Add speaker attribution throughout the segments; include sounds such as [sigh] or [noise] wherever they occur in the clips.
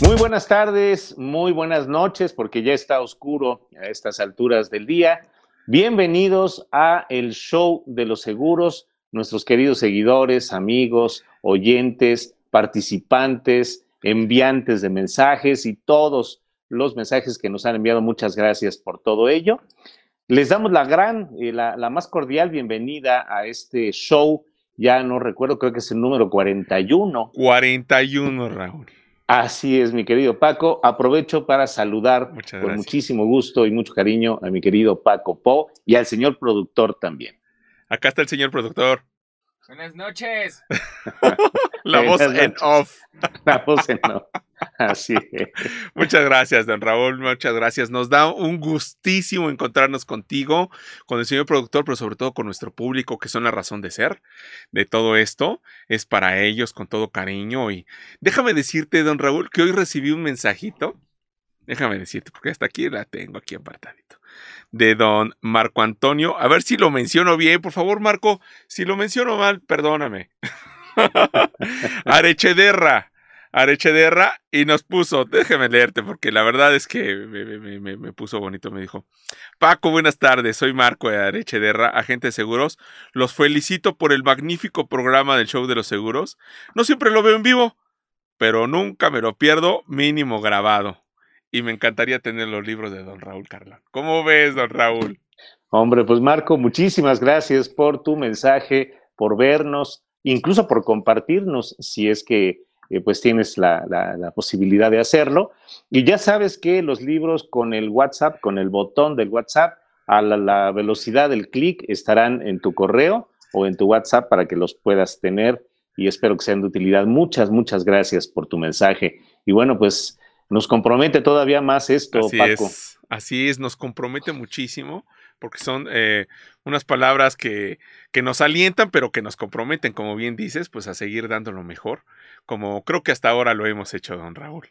Speaker 1: Muy buenas tardes, muy buenas noches, porque ya está oscuro a estas alturas del día. Bienvenidos a el show de los seguros, nuestros queridos seguidores, amigos, oyentes, participantes, enviantes de mensajes y todos los mensajes que nos han enviado. Muchas gracias por todo ello. Les damos la gran, eh, la, la más cordial bienvenida a este show. Ya no recuerdo, creo que es el número 41.
Speaker 2: 41, Raúl.
Speaker 1: Así es, mi querido Paco. Aprovecho para saludar con muchísimo gusto y mucho cariño a mi querido Paco Po y al señor productor también.
Speaker 2: Acá está el señor productor.
Speaker 3: Buenas noches. [laughs]
Speaker 2: La voz en off. [laughs]
Speaker 1: La voz en off. Así es.
Speaker 2: Muchas gracias, don Raúl. Muchas gracias. Nos da un gustísimo encontrarnos contigo, con el señor productor, pero sobre todo con nuestro público, que son la razón de ser de todo esto. Es para ellos con todo cariño. Y déjame decirte, don Raúl, que hoy recibí un mensajito. Déjame decirte, porque hasta aquí la tengo aquí apartadito. De don Marco Antonio. A ver si lo menciono bien. Por favor, Marco, si lo menciono mal, perdóname. [laughs] Arechederra. Arechederra y nos puso, déjeme leerte porque la verdad es que me, me- puso bonito, me dijo, Paco, buenas tardes, soy Marco de Arechederra, agente de seguros, los felicito por el magnífico programa del show de los seguros, no siempre lo veo en vivo, pero nunca me lo pierdo, mínimo grabado, y me encantaría tener los libros de don Raúl Carlón. ¿Cómo ves, don Raúl?
Speaker 1: Hombre, pues Marco, muchísimas gracias por tu mensaje, por vernos, incluso por compartirnos, si es que eh, pues tienes la, la- posibilidad de hacerlo. Y ya sabes que los libros con el WhatsApp, con el botón del WhatsApp, a la, la velocidad del clic estarán en tu correo o en tu WhatsApp para que los puedas tener y espero que sean de utilidad. Muchas, muchas gracias por tu mensaje. Y bueno, pues nos compromete todavía más esto,
Speaker 2: Así
Speaker 1: Paco.
Speaker 2: es, así es, nos compromete muchísimo porque son eh, unas palabras que, que nos alientan, pero que nos comprometen, como bien dices, pues a seguir dando lo mejor, como creo que hasta ahora lo hemos hecho, don Raúl.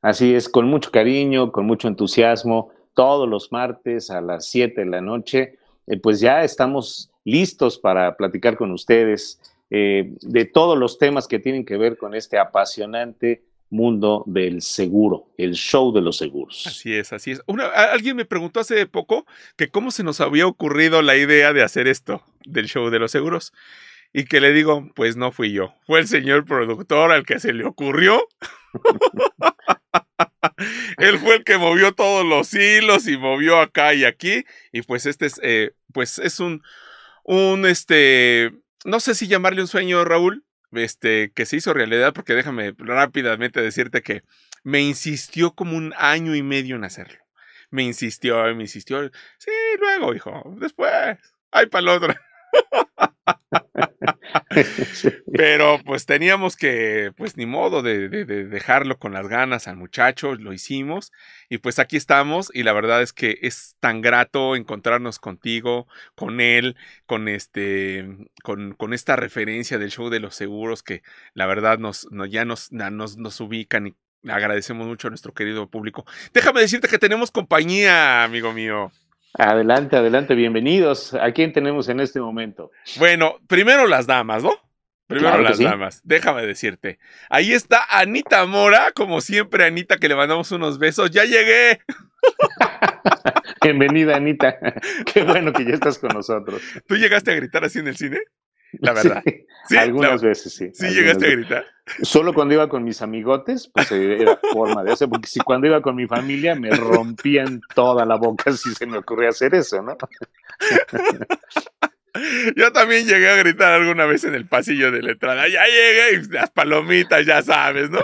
Speaker 1: Así es, con mucho cariño, con mucho entusiasmo, todos los martes a las 7 de la noche, eh, pues ya estamos listos para platicar con ustedes eh, de todos los temas que tienen que ver con este apasionante mundo del seguro, el show de los seguros.
Speaker 2: Así es, así es. Alguien me preguntó hace poco que cómo se nos había ocurrido la idea de hacer esto del show de los seguros. Y que le digo, pues no fui yo, fue el señor productor al que se le ocurrió. [laughs] Él fue el que movió todos los hilos y movió acá y aquí. Y pues este es, eh, pues es un, un, este, no sé si llamarle un sueño, Raúl, este, que se hizo realidad, porque déjame rápidamente decirte que me insistió como un año y medio en hacerlo. Me insistió, me insistió. Sí, luego, hijo, después. Ay, para el otro. [laughs] Pero pues teníamos que, pues ni modo de, de- de dejarlo con las ganas al muchacho, lo hicimos y pues aquí estamos y la verdad es que es tan grato encontrarnos contigo, con él, con este, con, esta referencia del show de los seguros que la verdad nos, ya nos, nos, nos ubican y agradecemos mucho a nuestro querido público. Déjame decirte que tenemos compañía, amigo mío.
Speaker 1: Adelante, adelante, bienvenidos. ¿A quién tenemos en este momento?
Speaker 2: Bueno, primero las damas, ¿no? Primero
Speaker 1: Claro
Speaker 2: las
Speaker 1: sí.
Speaker 2: damas. Déjame decirte. Ahí está Anita Mora, como siempre, Anita, que le mandamos unos besos. ¡Ya llegué! [laughs]
Speaker 1: Bienvenida, Anita. [laughs] Qué bueno que ya estás con nosotros.
Speaker 2: ¿Tú llegaste a gritar así en el cine? La [laughs] verdad.
Speaker 1: Sí,
Speaker 2: Sí,
Speaker 1: algunas
Speaker 2: la-
Speaker 1: veces sí.
Speaker 2: ¿Sí llegaste a gritar?
Speaker 1: Solo cuando iba con mis amigotes, pues eh, era forma de hacer, porque si cuando iba con mi familia me rompían toda la boca si se me ocurría hacer eso, ¿no? [laughs]
Speaker 2: Yo también llegué a gritar alguna vez en el pasillo de la entrada. ¡Ya llegué! Y las palomitas, ya sabes, ¿no?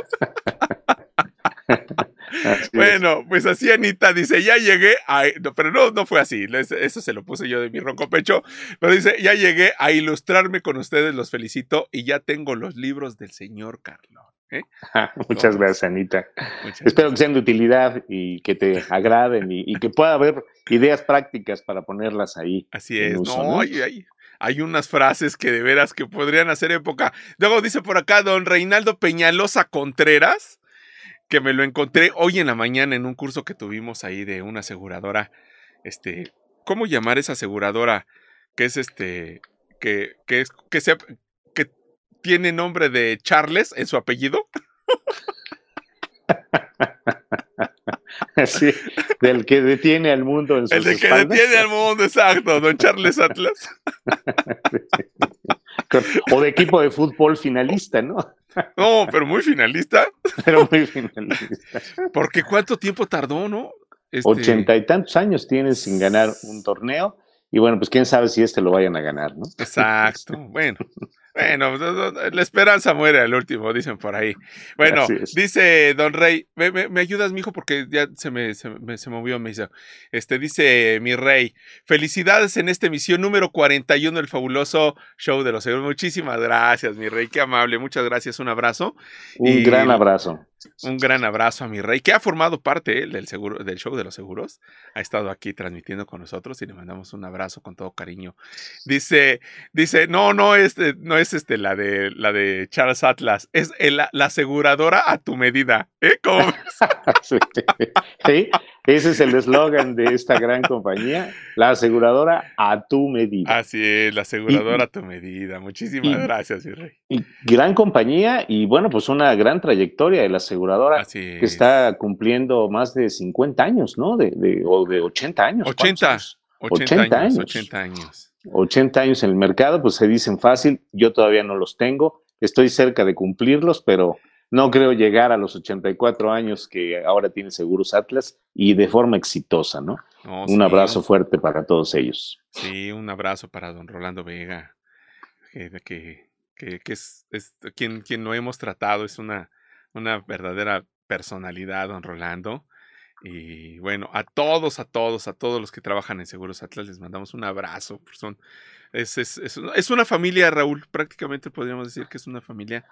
Speaker 1: Así es.
Speaker 2: Bueno, pues así Anita dice, ya llegué a... no, pero no, no fue así, eso se lo puse yo de mi ronco pecho, pero dice, ya llegué a ilustrarme con ustedes, los felicito y ya tengo los libros del señor Carlón. ¿eh?
Speaker 1: Ah, Muchas gracias, Anita.
Speaker 2: Muchas
Speaker 1: Espero que sean de utilidad y que te agraden y, y que pueda haber ideas prácticas para ponerlas ahí.
Speaker 2: Así es,
Speaker 1: uso,
Speaker 2: no,
Speaker 1: ¿no?
Speaker 2: Hay, hay- hay unas frases que de veras que podrían hacer época. Luego dice por acá don Reinaldo Peñalosa Contreras, que me lo encontré hoy en la mañana en un curso que tuvimos ahí de una aseguradora, este, ¿cómo llamar esa aseguradora? Que es este, que, que es, que sea, que tiene nombre de Charles en su apellido. [laughs]
Speaker 1: Sí, del que detiene al mundo en sus
Speaker 2: El de que
Speaker 1: espaldas.
Speaker 2: detiene al mundo, exacto, don Charles Atlas. [laughs]
Speaker 1: O de equipo de fútbol finalista, ¿no?
Speaker 2: No, pero muy finalista.
Speaker 1: Pero muy finalista.
Speaker 2: Porque cuánto tiempo tardó, ¿no? Este,
Speaker 1: Ochenta y tantos años tienen sin ganar un torneo. Y bueno, pues quién sabe si este lo vayan a ganar, ¿no?
Speaker 2: Exacto. [laughs] Bueno, bueno, no, no, la esperanza muere al último, dicen por ahí. Bueno, dice Don Rey, ¿me, me, me ayudas, mijo? Porque ya se me, se, me, se movió, me dice. Este, dice mi rey, felicidades en esta emisión número 41 del fabuloso show de los seguros. Muchísimas gracias, mi rey, qué amable, muchas gracias, un abrazo.
Speaker 1: Un
Speaker 2: Y-
Speaker 1: gran abrazo.
Speaker 2: Un gran abrazo a mi rey, que ha formado parte él, del, seguro, del show de los seguros. Ha estado aquí transmitiendo con nosotros y le mandamos un abrazo con todo cariño. Dice, dice, no, no es, eh, no es este, la de la de Charles Atlas, es el- la, aseguradora a tu medida. ¿Eh? ¿Cómo ves? [laughs]
Speaker 1: Sí. Sí, Ese es el eslogan de esta gran compañía, la aseguradora a tu medida.
Speaker 2: Así es, la aseguradora a tu medida. Muchísimas
Speaker 1: y-
Speaker 2: gracias, mi rey.
Speaker 1: Y gran compañía y bueno, pues una gran trayectoria de la aseguradora
Speaker 2: Así
Speaker 1: que
Speaker 2: es.
Speaker 1: está cumpliendo más de 50 años, ¿no? De, de- o de 80 años. ¿cuántos
Speaker 2: 80.
Speaker 1: años?
Speaker 2: 80,
Speaker 1: 80
Speaker 2: años,
Speaker 1: años.
Speaker 2: 80 años.
Speaker 1: 80 años en el mercado, pues se dicen fácil, yo todavía no los tengo, estoy cerca de cumplirlos, pero no creo llegar a los 84 años que ahora tiene Seguros Atlas y de forma exitosa, ¿no? Un
Speaker 2: sí,
Speaker 1: abrazo fuerte para todos ellos.
Speaker 2: Sí, un abrazo para don Rolando Vega, que, que, que- que es, es quien, quien lo hemos tratado, es una, una verdadera personalidad, don Rolando. Y bueno, a todos, a todos, a todos los que trabajan en Seguros Atlas les mandamos un abrazo. pues Son, es, es, es, una- es una familia, Raúl, prácticamente podríamos decir que es una familia.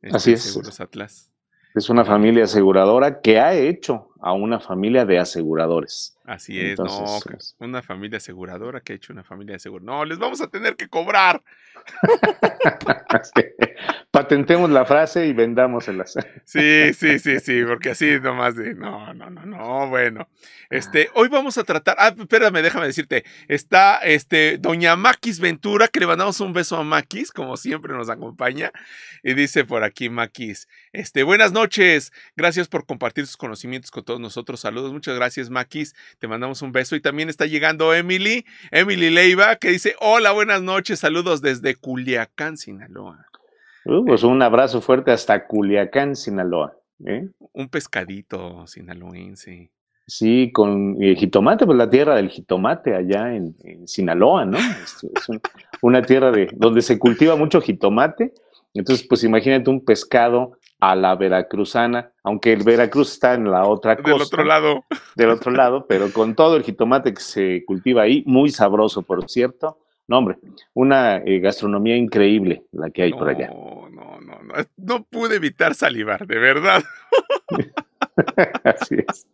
Speaker 2: este,
Speaker 1: Así es.
Speaker 2: Seguros Atlas.
Speaker 1: Es una familia aseguradora que ha hecho a una familia de aseguradores.
Speaker 2: Así es, no,
Speaker 1: Entonces,
Speaker 2: que-
Speaker 1: es-
Speaker 2: una familia aseguradora que ha hecho una familia aseguradora. No, les vamos a tener que cobrar. [laughs]
Speaker 1: Patentemos la frase y vendámoselas. [laughs]
Speaker 2: Sí, sí, sí, sí, porque así nomás de, no, no, no, no, bueno. Este, hoy vamos a tratar, ah, espérame, déjame decirte, está, este, doña Maquis Ventura, que le mandamos un beso a Maquis, como siempre nos acompaña, y dice por aquí Maquis, este, buenas noches, gracias por compartir sus conocimientos con todos nosotros, saludos, muchas gracias Maquis, te mandamos un beso, y también está llegando Emily, Emily Leiva, que dice, hola, buenas noches, saludos desde Culiacán, Sinaloa.
Speaker 1: Uh, pues un abrazo fuerte hasta Culiacán, Sinaloa. ¿eh?
Speaker 2: Un pescadito sinaloense.
Speaker 1: Sí, con eh, jitomate, pues la tierra del jitomate allá en, en Sinaloa, ¿no? Es, es un- una tierra de, donde se cultiva mucho jitomate. Entonces, pues imagínate un pescado a la veracruzana, aunque el Veracruz está en la otra costa,
Speaker 2: Del otro lado.
Speaker 1: del otro lado, pero con todo el jitomate que se cultiva ahí, muy sabroso, por cierto. No, hombre, una eh, gastronomía increíble la que hay por allá.
Speaker 2: No, no, no, no. No pude evitar salivar, de verdad. [laughs]
Speaker 1: Así es.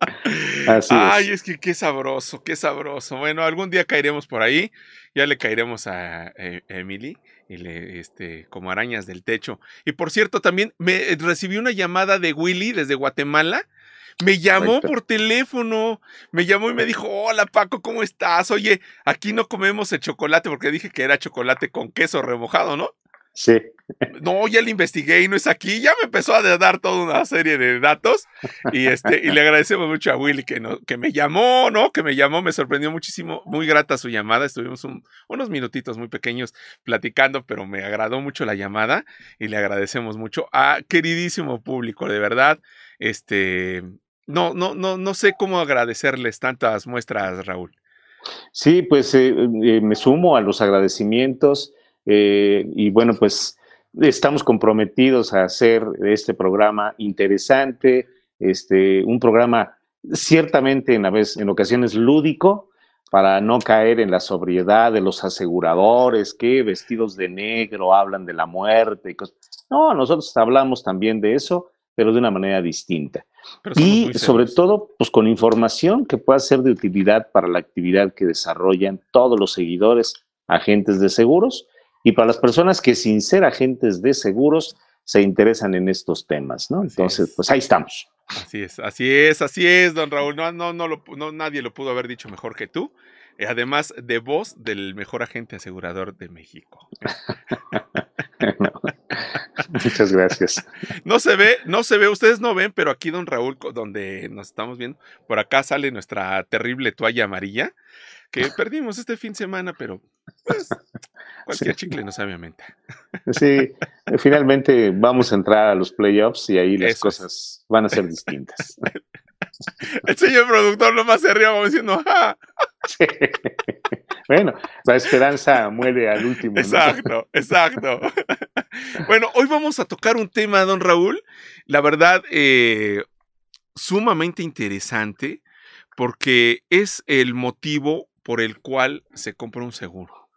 Speaker 1: Así
Speaker 2: Ay,
Speaker 1: es.
Speaker 2: es que qué sabroso, qué sabroso. Bueno, algún día caeremos por ahí. Ya le caeremos a eh, Emily y le, este, como arañas del techo. Y por cierto, también me recibí una llamada de Willy desde Guatemala. Me llamó por teléfono, me llamó y me dijo, hola Paco, ¿cómo estás? Oye, aquí no comemos el chocolate porque dije que era chocolate con queso remojado, ¿no?
Speaker 1: Sí.
Speaker 2: No, ya le investigué y no es aquí. Ya me empezó a dar toda una serie de datos. Y este, y le agradecemos mucho a Willy que, no, que me llamó, ¿no? Que me llamó, me sorprendió muchísimo. Muy grata su llamada. Estuvimos un- unos minutitos muy pequeños platicando, pero me agradó mucho la llamada y le agradecemos mucho a queridísimo público, de verdad. Este. No, no, no, no sé cómo agradecerles tantas muestras, Raúl.
Speaker 1: Sí, pues eh, eh, me sumo a los agradecimientos eh, y bueno, pues estamos comprometidos a hacer este programa interesante, este, un programa ciertamente en, a veces, en ocasiones lúdico para no caer en la sobriedad de los aseguradores que vestidos de negro hablan de la muerte y cosas. No, nosotros hablamos también de eso, pero de una manera distinta. Y sobre todo, pues con información que pueda ser de utilidad para la actividad que desarrollan todos los seguidores, agentes de seguros, y para las personas que sin ser agentes de seguros se interesan en estos temas, ¿no?
Speaker 2: Así
Speaker 1: Entonces,
Speaker 2: es.
Speaker 1: pues ahí estamos.
Speaker 2: Así es, así es, así es, don Raúl. No, no, no, lo, no nadie lo pudo haber dicho mejor que tú. Eh, Además de voz del mejor agente asegurador de México.
Speaker 1: No. [laughs] Muchas gracias.
Speaker 2: No se ve, no se ve, ustedes no ven, pero aquí don Raúl, donde nos estamos viendo, por acá sale nuestra terrible toalla amarilla que perdimos este fin de semana, pero pues, cualquier chicle no sabe a menta.
Speaker 1: Sí, finalmente vamos a entrar a los playoffs y ahí las cosas van a ser distintas.
Speaker 2: El señor productor nomás se ríe como diciendo, ¡ah!
Speaker 1: Bueno, la esperanza muere al último.
Speaker 2: Exacto, exacto. Bueno, hoy vamos a tocar un tema, don Raúl, la verdad, eh, sumamente interesante, porque es el motivo por el cual se compra un seguro.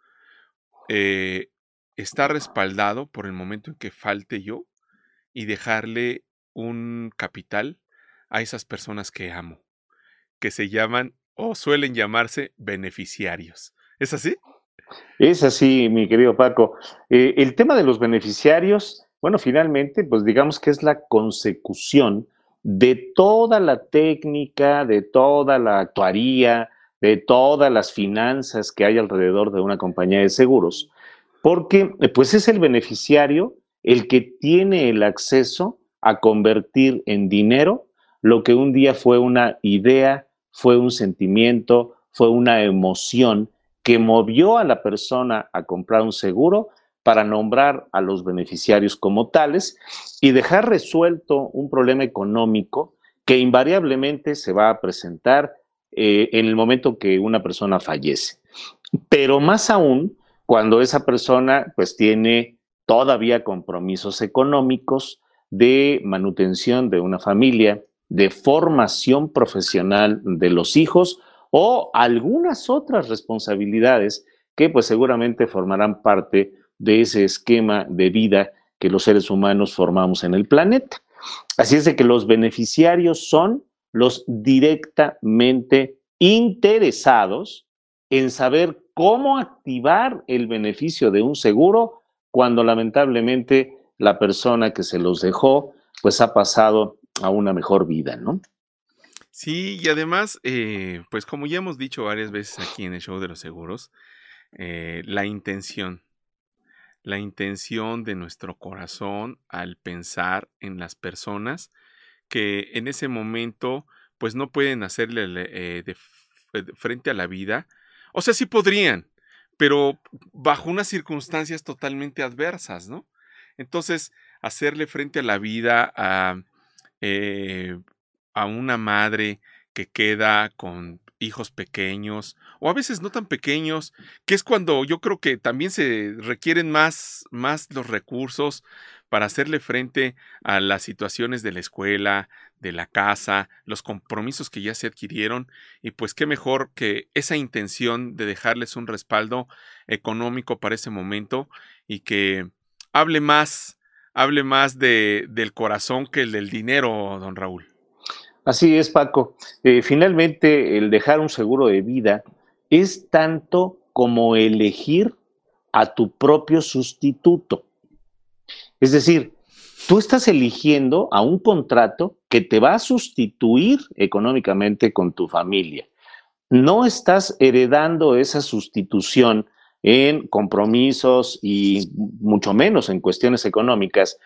Speaker 2: Eh, está respaldado por el momento en que falte yo y dejarle un capital a esas personas que amo, que se llaman o suelen llamarse beneficiarios. ¿Es así?
Speaker 1: Es así, mi querido Paco. Eh, el tema de los beneficiarios, bueno, finalmente, pues digamos que es la consecución de toda la técnica, de toda la actuaría, de todas las finanzas que hay alrededor de una compañía de seguros, porque pues es el beneficiario el que tiene el acceso a convertir en dinero lo que un día fue una idea, fue un sentimiento, fue una emoción que movió a la persona a comprar un seguro para nombrar a los beneficiarios como tales y dejar resuelto un problema económico que invariablemente se va a presentar eh, en el momento que una persona fallece. Pero más aún cuando esa persona pues tiene todavía compromisos económicos de manutención de una familia, de formación profesional de los hijos o algunas otras responsabilidades que pues seguramente formarán parte de ese esquema de vida que los seres humanos formamos en el planeta. Así es de que los beneficiarios son los directamente interesados en saber cómo activar el beneficio de un seguro cuando lamentablemente la persona que se los dejó pues ha pasado a una mejor vida, ¿no?
Speaker 2: Sí, y además, eh, pues como ya hemos dicho varias veces aquí en el show de los seguros, eh, la intención, la intención de nuestro corazón al pensar en las personas que en ese momento pues no pueden hacerle eh, frente a la vida. O sea, sí podrían, pero bajo unas circunstancias totalmente adversas, ¿no? Entonces, hacerle frente a la vida a eh, a una madre que queda con hijos pequeños o a veces no tan pequeños, que es cuando yo creo que también se requieren más, más los recursos para hacerle frente a las situaciones de la escuela, de la casa, los compromisos que ya se adquirieron y pues qué mejor que esa intención de dejarles un respaldo económico para ese momento y que hable más hable más de, del corazón que el del dinero, don Raúl.
Speaker 1: Así es, Paco. Eh, finalmente, el dejar un seguro de vida es tanto como elegir a tu propio sustituto. Es decir, tú estás eligiendo a un contrato que te va a sustituir económicamente con tu familia. No estás heredando esa sustitución en compromisos y mucho menos en cuestiones económicas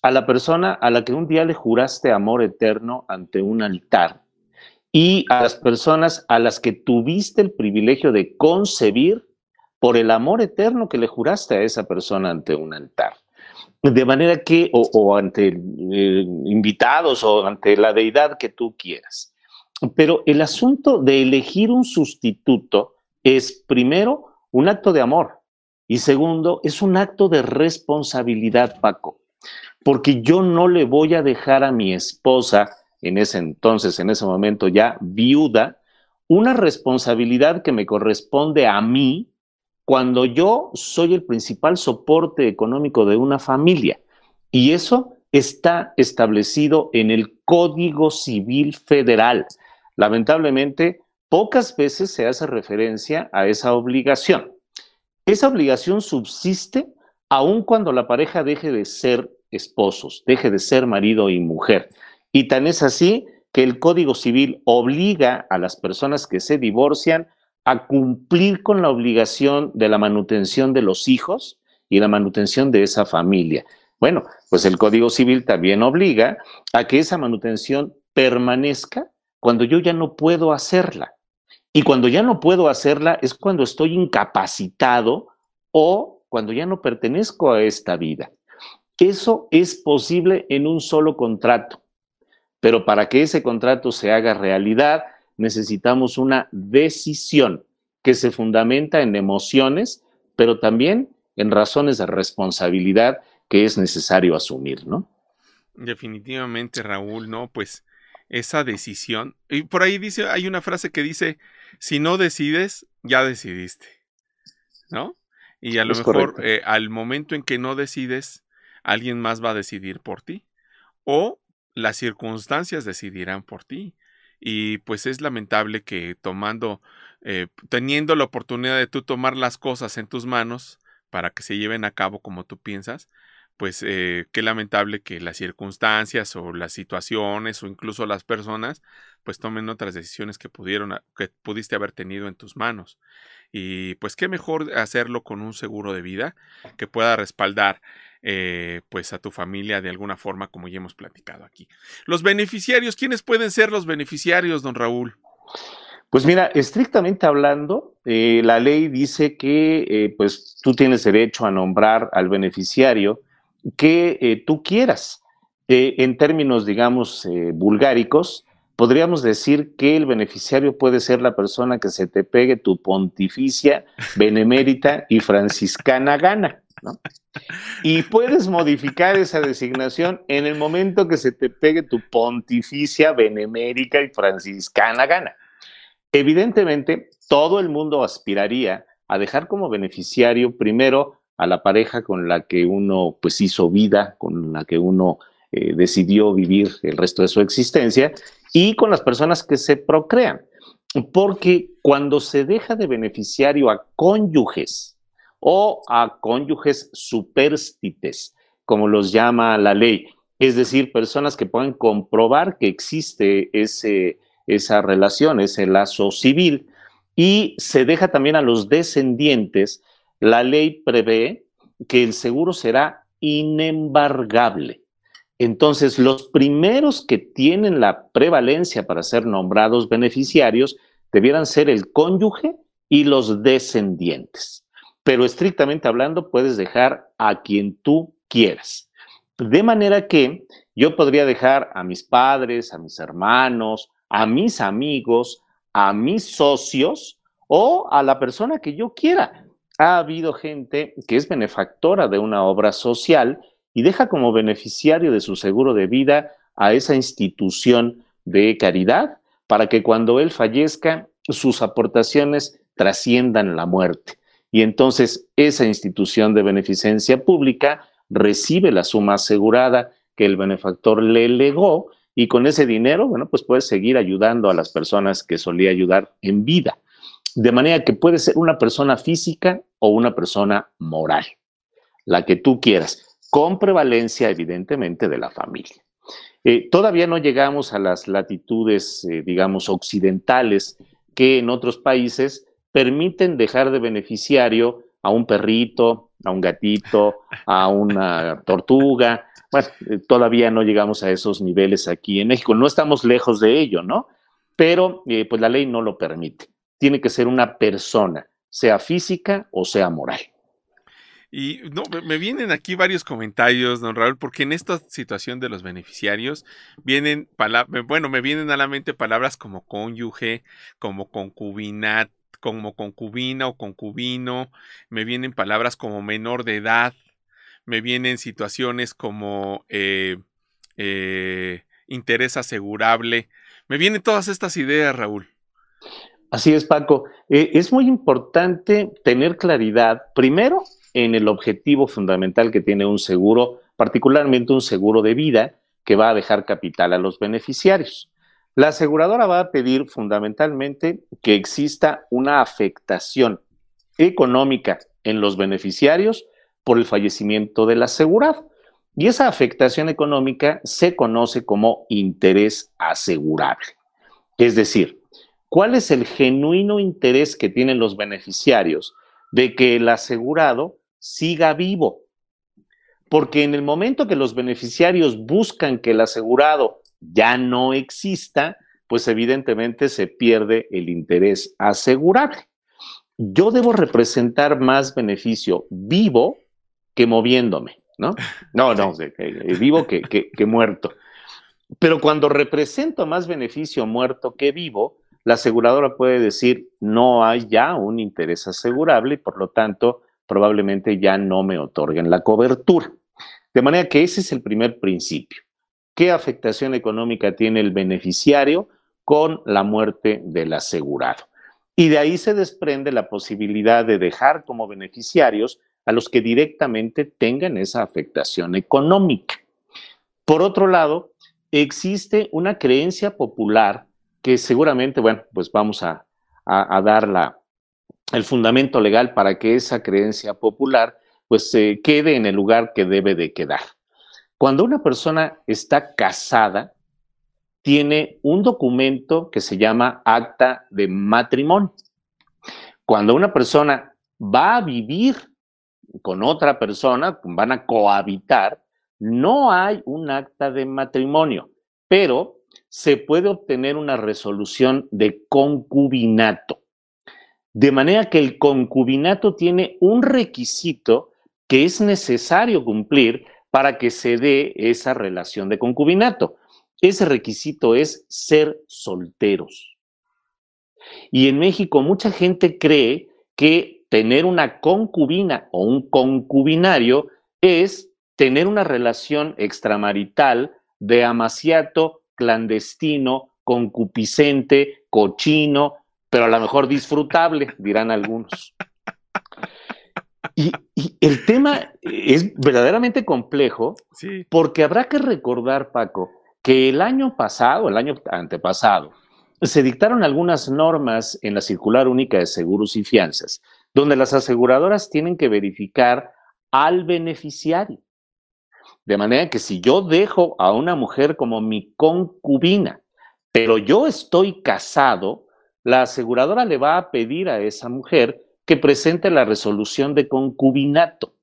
Speaker 1: a la persona a la que un día le juraste amor eterno ante un altar y a las personas a las que tuviste el privilegio de concebir por el amor eterno que le juraste a esa persona ante un altar. De manera que, o, ante eh, invitados o ante la deidad que tú quieras. Pero el asunto de elegir un sustituto es primero un acto de amor. Y segundo, es un acto de responsabilidad, Paco, porque yo no le voy a dejar a mi esposa, en ese entonces, en ese momento ya viuda, una responsabilidad que me corresponde a mí cuando yo soy el principal soporte económico de una familia. Y eso está establecido en el Código Civil Federal. Lamentablemente, pocas veces se hace referencia a esa obligación. Esa obligación subsiste aun cuando la pareja deje de ser esposos, deje de ser marido y mujer. Y tan es así que el Código Civil obliga a las personas que se divorcian a cumplir con la obligación de la manutención de los hijos y la manutención de esa familia. Bueno, pues el Código Civil también obliga a que esa manutención permanezca cuando yo ya no puedo hacerla. Y cuando ya no puedo hacerla es cuando estoy incapacitado o cuando ya no pertenezco a esta vida. Eso es posible en un solo contrato. Pero para que ese contrato se haga realidad, necesitamos una decisión que se fundamenta en emociones, pero también en razones de responsabilidad que es necesario asumir, ¿no?
Speaker 2: Definitivamente, Raúl, ¿no? Pues esa decisión. Y por ahí dice, hay una frase que dice, si no decides, ya decidiste, ¿no? Y a lo mejor eh, al momento en que no decides, alguien más va a decidir por ti. O las circunstancias decidirán por ti. Y pues es lamentable que tomando, eh, teniendo la oportunidad de tú tomar las cosas en tus manos para que se lleven a cabo como tú piensas, pues eh, qué lamentable que las circunstancias o las situaciones o incluso las personas pues tomen otras decisiones que pudieron que pudiste haber tenido en tus manos. Y pues qué mejor hacerlo con un seguro de vida que pueda respaldar eh, pues a tu familia de alguna forma como ya hemos platicado aquí los beneficiarios quiénes pueden ser los beneficiarios don Raúl
Speaker 1: pues mira, estrictamente hablando, eh, la ley dice que pues tú tienes derecho a nombrar al beneficiario que eh, tú quieras. Eh, en términos, digamos, eh, vulgáricos, podríamos decir que el beneficiario puede ser la persona que se te pegue tu pontificia, benemérita y franciscana gana. Y puedes modificar esa designación en el momento que se te pegue tu pontificia, benemérica y franciscana gana. Evidentemente, todo el mundo aspiraría a dejar como beneficiario primero a la pareja con la que uno pues hizo vida, con la que uno eh, decidió vivir el resto de su existencia y con las personas que se procrean. Porque cuando se deja de beneficiario a cónyuges o a cónyuges superstites, como los llama la ley, es decir, personas que puedan comprobar que existe ese, esa relación, ese lazo civil, y se deja también a los descendientes la ley prevé que el seguro será inembargable. Entonces, los primeros que tienen la prevalencia para ser nombrados beneficiarios debieran ser el cónyuge y los descendientes. Pero estrictamente hablando, puedes dejar a quien tú quieras. De manera que yo podría dejar a mis padres, a mis hermanos, a mis amigos, a mis socios o a la persona que yo quiera ha habido gente que es benefactora de una obra social y deja como beneficiario de su seguro de vida a esa institución de caridad para que cuando él fallezca sus aportaciones trasciendan la muerte. Y entonces esa institución de beneficencia pública recibe la suma asegurada que el benefactor le legó y con ese dinero, bueno, pues puede seguir ayudando a las personas que solía ayudar en vida. De manera que puede ser una persona física o una persona moral, la que tú quieras, con prevalencia evidentemente de la familia. Eh, todavía no llegamos a las latitudes, eh, digamos, occidentales que en otros países permiten dejar de beneficiario a un perrito, a un gatito, a una tortuga. Bueno, eh, todavía no llegamos a esos niveles aquí en México. No estamos lejos de ello, ¿no? Pero pues la ley no lo permite tiene que ser una persona, sea física o sea moral.
Speaker 2: Y no, me vienen aquí varios comentarios, don Raúl, porque en esta situación de los beneficiarios vienen bueno, me vienen a la mente palabras como cónyuge, como concubinat, como concubina o concubino, me vienen palabras como menor de edad, me vienen situaciones como eh, eh, interés asegurable, me vienen todas estas ideas, Raúl.
Speaker 1: Así es, Paco. Eh, es muy importante tener claridad, primero, en el objetivo fundamental que tiene un seguro, particularmente un seguro de vida, que va a dejar capital a los beneficiarios. La aseguradora va a pedir fundamentalmente que exista una afectación económica en los beneficiarios por el fallecimiento del asegurado. Y esa afectación económica se conoce como interés asegurable. Es decir, ¿Cuál es el genuino interés que tienen los beneficiarios de que el asegurado siga vivo? porque en el momento que los beneficiarios buscan que el asegurado ya no exista, pues evidentemente se pierde el interés asegurable. Yo debo representar más beneficio vivo que moviéndome, ¿no? No, no, vivo que, que muerto. Pero cuando represento más beneficio muerto que vivo, la aseguradora puede decir, no hay ya un interés asegurable y por lo tanto probablemente ya no me otorguen la cobertura. De manera que ese es el primer principio. ¿Qué afectación económica tiene el beneficiario con la muerte del asegurado? Y de ahí se desprende la posibilidad de dejar como beneficiarios a los que directamente tengan esa afectación económica. Por otro lado, existe una creencia popular que seguramente, bueno, pues vamos a, dar el fundamento legal para que esa creencia popular pues se quede en el lugar que debe de quedar. Cuando una persona está casada, tiene un documento que se llama acta de matrimonio. Cuando una persona va a vivir con otra persona, van a cohabitar, no hay un acta de matrimonio, pero se puede obtener una resolución de concubinato. De manera que el concubinato tiene un requisito que es necesario cumplir para que se dé esa relación de concubinato. Ese requisito es ser solteros. Y en México mucha gente cree que tener una concubina o un concubinario es tener una relación extramarital de amaciato clandestino, concupiscente, cochino, pero a lo mejor disfrutable, dirán algunos. Y, el tema es verdaderamente complejo porque habrá que recordar, Paco, que el año pasado, el año antepasado, se dictaron algunas normas en la Circular Única de Seguros y Fianzas, donde las aseguradoras tienen que verificar al beneficiario. De manera que si yo dejo a una mujer como mi concubina, pero yo estoy casado, la aseguradora le va a pedir a esa mujer que presente la resolución de concubinato,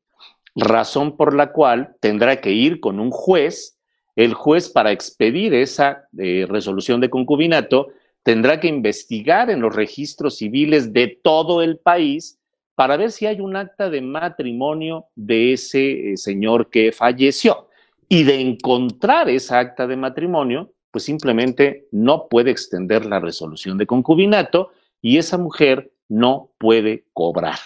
Speaker 1: razón por la cual tendrá que ir con un juez. El juez para expedir esa eh, resolución de concubinato tendrá que investigar en los registros civiles de todo el país para ver si hay un acta de matrimonio de ese eh, señor que falleció. Y de encontrar esa acta de matrimonio, pues simplemente no puede extender la resolución de concubinato y esa mujer no puede cobrar.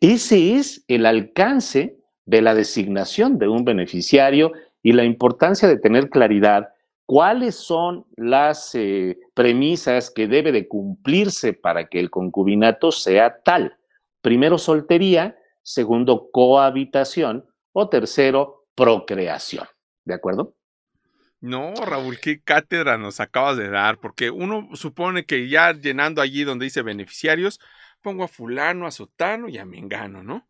Speaker 1: Ese es el alcance de la designación de un beneficiario y la importancia de tener claridad cuáles son las eh, premisas que debe de cumplirse para que el concubinato sea tal. Primero, soltería, segundo, cohabitación o tercero, procreación. ¿De acuerdo?
Speaker 2: No, Raúl, qué cátedra nos acabas de dar, porque uno supone que ya llenando allí donde dice beneficiarios, pongo a fulano, a sotano y a mengano, ¿no?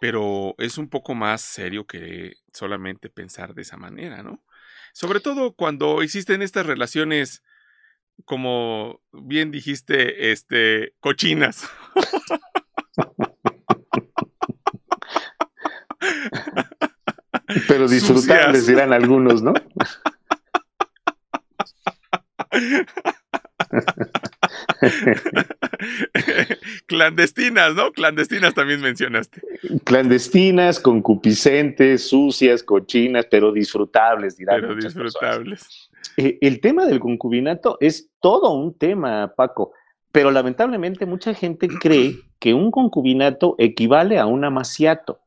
Speaker 2: Pero es un poco más serio que solamente pensar de esa manera, ¿no? Sobre todo cuando existen estas relaciones, como bien dijiste, este, cochinas.
Speaker 1: Pero disfrutables dirán algunos, ¿no? [laughs] [laughs]
Speaker 2: Clandestinas, ¿no? Clandestinas también mencionaste.
Speaker 1: Clandestinas, concupiscentes, sucias, cochinas, pero disfrutables, dirán.
Speaker 2: Pero disfrutables.
Speaker 1: Eh, el tema del concubinato es todo un tema, Paco, pero lamentablemente mucha gente [clears throat] cree que un concubinato equivale a un amaciato.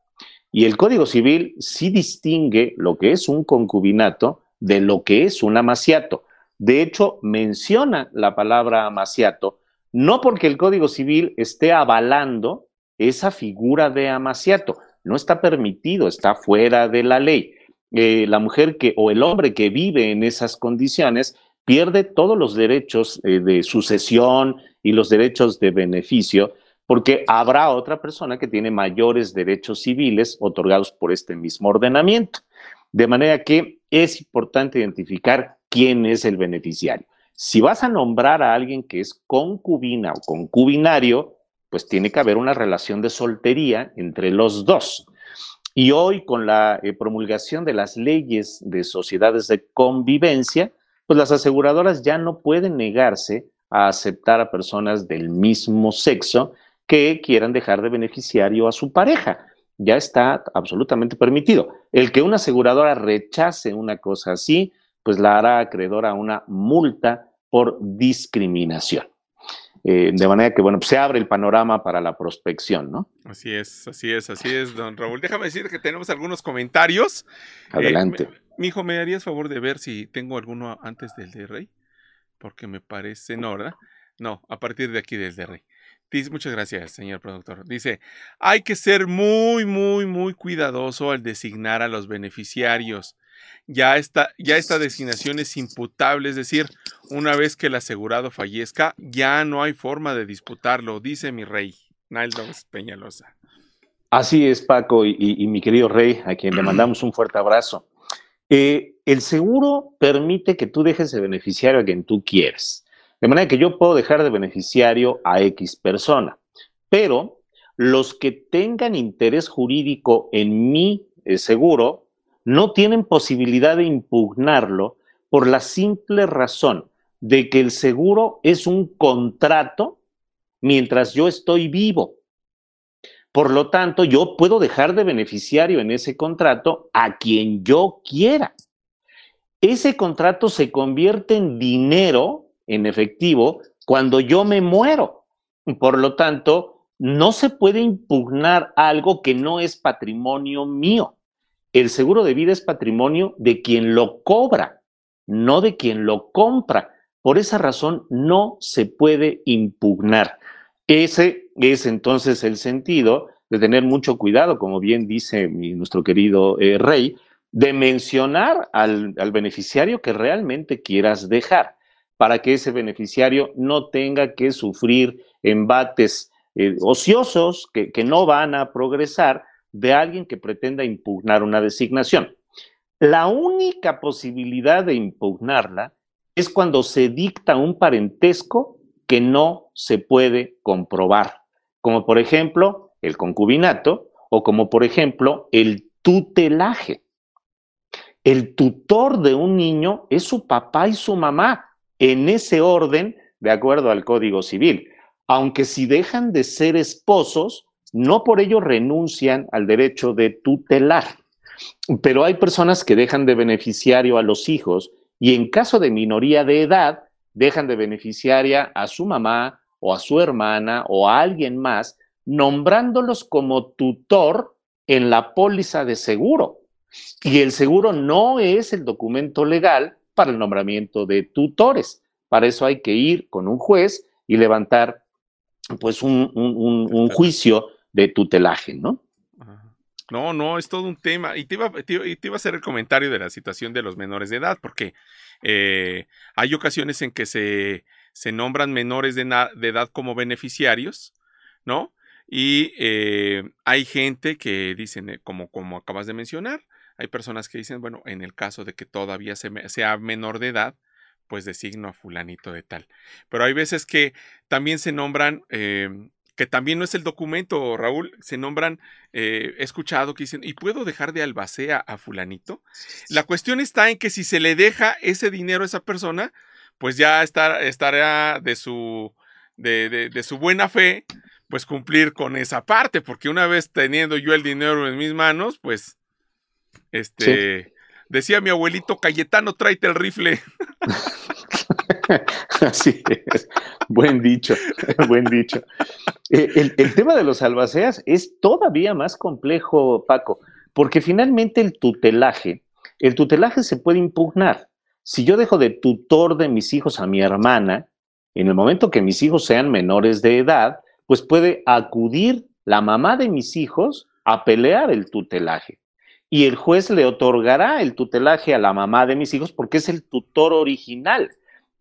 Speaker 1: Y el Código Civil sí distingue lo que es un concubinato de lo que es un amaciato. De hecho, menciona la palabra amaciato, no porque el Código Civil esté avalando esa figura de amaciato, no está permitido, está fuera de la ley. Eh, la mujer que o el hombre que vive en esas condiciones pierde todos los derechos eh, de sucesión y los derechos de beneficio porque habrá otra persona que tiene mayores derechos civiles otorgados por este mismo ordenamiento. De manera que es importante identificar quién es el beneficiario. Si vas a nombrar a alguien que es concubina o concubinario, pues tiene que haber una relación de soltería entre los dos. Y hoy, con la eh, promulgación de las leyes de sociedades de convivencia, pues las aseguradoras ya no pueden negarse a aceptar a personas del mismo sexo que quieran dejar de beneficiario a su pareja. Ya está absolutamente permitido. El que una aseguradora rechace una cosa así, pues la hará acreedora a una multa por discriminación. Eh, de manera que, bueno, pues se abre el panorama para la prospección, ¿no?
Speaker 2: Así es, así es, así es, don Raúl. Déjame decir que tenemos algunos comentarios.
Speaker 1: Eh, Adelante.
Speaker 2: mi hijo, ¿me harías favor de ver si tengo alguno antes del de Rey? Porque me parece, no, ¿verdad? No, a partir de aquí del de Rey. Dice, muchas gracias, señor productor. Dice, hay que ser muy, muy, muy cuidadoso al designar a los beneficiarios ya esta, ya esta designación es imputable, es decir, una vez que el asegurado fallezca, ya no hay forma de disputarlo, dice mi rey, Naldo Peñalosa.
Speaker 1: Así es, Paco, y, mi querido rey, a quien le mandamos un fuerte abrazo. Eh, el seguro permite que tú dejes de beneficiario a quien tú quieres. De manera que yo puedo dejar de beneficiario a X persona, pero los que tengan interés jurídico en mi eh, seguro no tienen posibilidad de impugnarlo por la simple razón de que el seguro es un contrato mientras yo estoy vivo. Por lo tanto, yo puedo dejar de beneficiario en ese contrato a quien yo quiera. Ese contrato se convierte en dinero, en efectivo, cuando yo me muero. Por lo tanto, no se puede impugnar algo que no es patrimonio mío el seguro de vida es patrimonio de quien lo cobra, no de quien lo compra. Por esa razón no se puede impugnar. Ese es entonces el sentido de tener mucho cuidado, como bien dice nuestro querido eh, rey, de mencionar al, beneficiario que realmente quieras dejar, para que ese beneficiario no tenga que sufrir embates eh, ociosos que no van a progresar de alguien que pretenda impugnar una designación. La única posibilidad de impugnarla es cuando se dicta un parentesco que no se puede comprobar, como por ejemplo el concubinato o como por ejemplo el tutelaje. El tutor de un niño es su papá y su mamá, en ese orden, de acuerdo al Código Civil. Aunque si dejan de ser esposos, no por ello renuncian al derecho de tutelar. Pero hay personas que dejan de beneficiario a los hijos y en caso de minoría de edad, dejan de beneficiaria a su mamá o a su hermana o a alguien más, nombrándolos como tutor en la póliza de seguro. Y el seguro no es el documento legal para el nombramiento de tutores. Para eso hay que ir con un juez y levantar pues un, un juicio de tutelaje, ¿no?
Speaker 2: No, no, es todo un tema. Y te, iba, a hacer el comentario de la situación de los menores de edad, porque eh, hay ocasiones en que se, se nombran menores de, edad como beneficiarios, ¿no? Y eh, hay gente que dicen, eh, como, como acabas de mencionar, hay personas que dicen, bueno, en el caso de que todavía sea menor de edad, pues designo a fulanito de tal. Pero hay veces que también se nombran que también no es el documento, Raúl, se nombran, eh, he escuchado que dicen, ¿y puedo dejar de albacea a fulanito? La cuestión está en que si se le deja ese dinero a esa persona, pues ya estará de su, de, de, su buena fe, pues cumplir con esa parte, porque una vez teniendo yo el dinero en mis manos, pues, este, decía mi abuelito, Cayetano, tráete el rifle. [laughs] [laughs]
Speaker 1: Así es. Buen dicho, [laughs] buen dicho. Eh, el, tema de los albaceas es todavía más complejo, Paco, porque finalmente el tutelaje, el tutelaje se puede impugnar. Si yo dejo de tutor de mis hijos a mi hermana, en el momento que mis hijos sean menores de edad, pues puede acudir la mamá de mis hijos a pelear el tutelaje. Y el juez le otorgará el tutelaje a la mamá de mis hijos porque es el tutor original.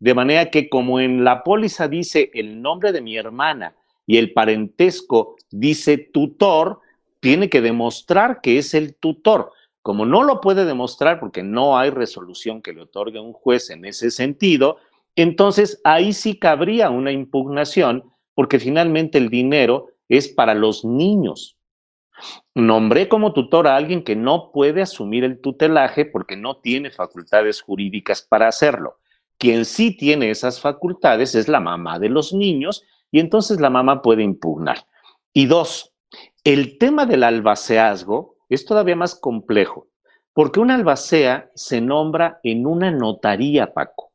Speaker 1: De manera que como en la póliza dice el nombre de mi hermana y el parentesco dice tutor, tiene que demostrar que es el tutor. Como no lo puede demostrar porque no hay resolución que le otorgue un juez en ese sentido, entonces ahí sí cabría una impugnación porque finalmente el dinero es para los niños. Nombré como tutor a alguien que no puede asumir el tutelaje porque no tiene facultades jurídicas para hacerlo. Quien sí tiene esas facultades es la mamá de los niños y entonces la mamá puede impugnar. Y dos, el tema del albaceazgo es todavía más complejo, porque un albacea se nombra en una notaría, Paco.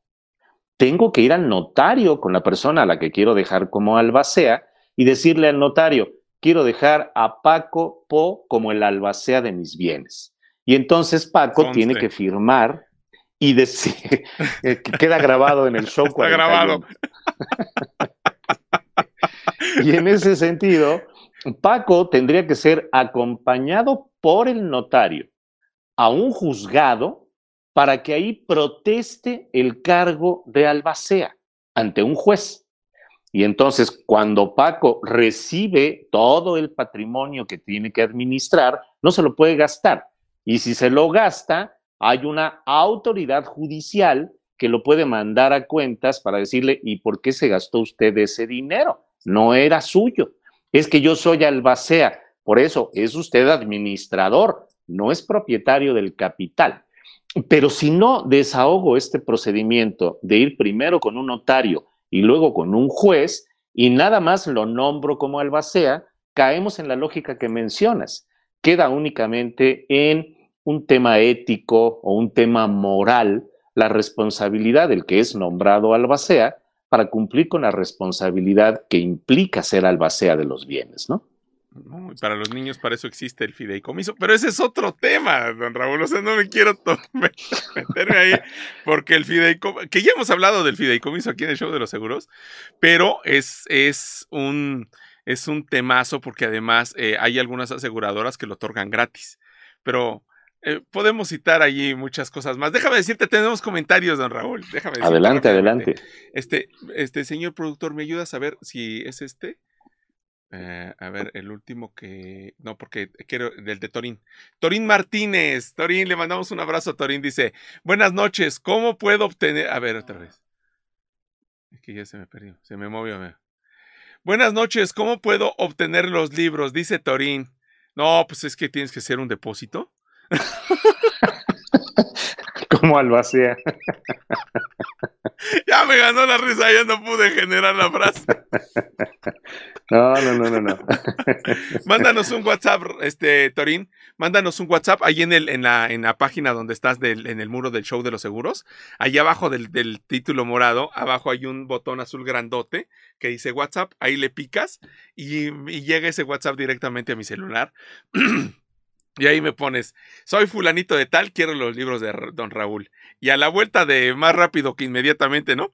Speaker 1: Tengo que ir al notario con la persona a la que quiero dejar como albacea y decirle al notario, quiero dejar a Paco Po como el albacea de mis bienes. Y entonces Paco tiene que firmar y decir, [laughs] que queda grabado en el show.
Speaker 2: Está grabado.
Speaker 1: y en ese sentido, Paco tendría que ser acompañado por el notario a un juzgado para que ahí proteste el cargo de albacea ante un juez. Y entonces, cuando Paco recibe todo el patrimonio que tiene que administrar, no se lo puede gastar. Y si se lo gasta, hay una autoridad judicial que lo puede mandar a cuentas para decirle, ¿y por qué se gastó usted ese dinero? No era suyo. Es que yo soy albacea. Por eso es usted administrador, no es propietario del capital. Pero si no desahogo este procedimiento de ir primero con un notario y luego con un juez y nada más lo nombro como albacea, caemos en la lógica que mencionas. Queda únicamente en un tema ético o un tema moral la responsabilidad del que es nombrado albacea para cumplir con la responsabilidad que implica ser albacea de los bienes, ¿no?
Speaker 2: para los niños para eso existe el fideicomiso, pero ese es otro tema, don Raúl, o sea, no me quiero [laughs] meterme ahí, porque el fideicomiso, que ya hemos hablado del fideicomiso aquí en el show de los seguros, pero es, es, un, es un temazo porque además eh, hay algunas aseguradoras que lo otorgan gratis, pero eh, podemos citar allí muchas cosas más. Déjame decirte, tenemos comentarios, don Raúl. Déjame
Speaker 1: adelante, adelante.
Speaker 2: Este, este señor productor, ¿me ayuda a saber si es este? Eh, a ver, el último que. No, porque quiero. Del de Torín. Torín Martínez. Torín, le mandamos un abrazo a Torín. Dice: Buenas noches. ¿Cómo puedo obtener.? A ver, otra vez. Es que ya se me perdió. Se me movió. Buenas noches. ¿Cómo puedo obtener los libros? Dice Torín. No, pues es que tienes que hacer un depósito. [laughs]
Speaker 1: Como albacea. [laughs]
Speaker 2: ya me ganó la risa, ya no pude generar la frase. [laughs]
Speaker 1: No, no, no, no, no.
Speaker 2: Mándanos un WhatsApp, este, Torín. Mándanos un WhatsApp ahí en, el, en, la, en la página donde estás en el muro del show de los seguros. Ahí abajo del, del, título morado, abajo hay un botón azul grandote que dice WhatsApp. Ahí le picas y, y llega ese WhatsApp directamente a mi celular. [clears throat] Y ahí me pones, soy fulanito de tal, quiero los libros de don Raúl. Y a la vuelta de más rápido que inmediatamente, ¿no?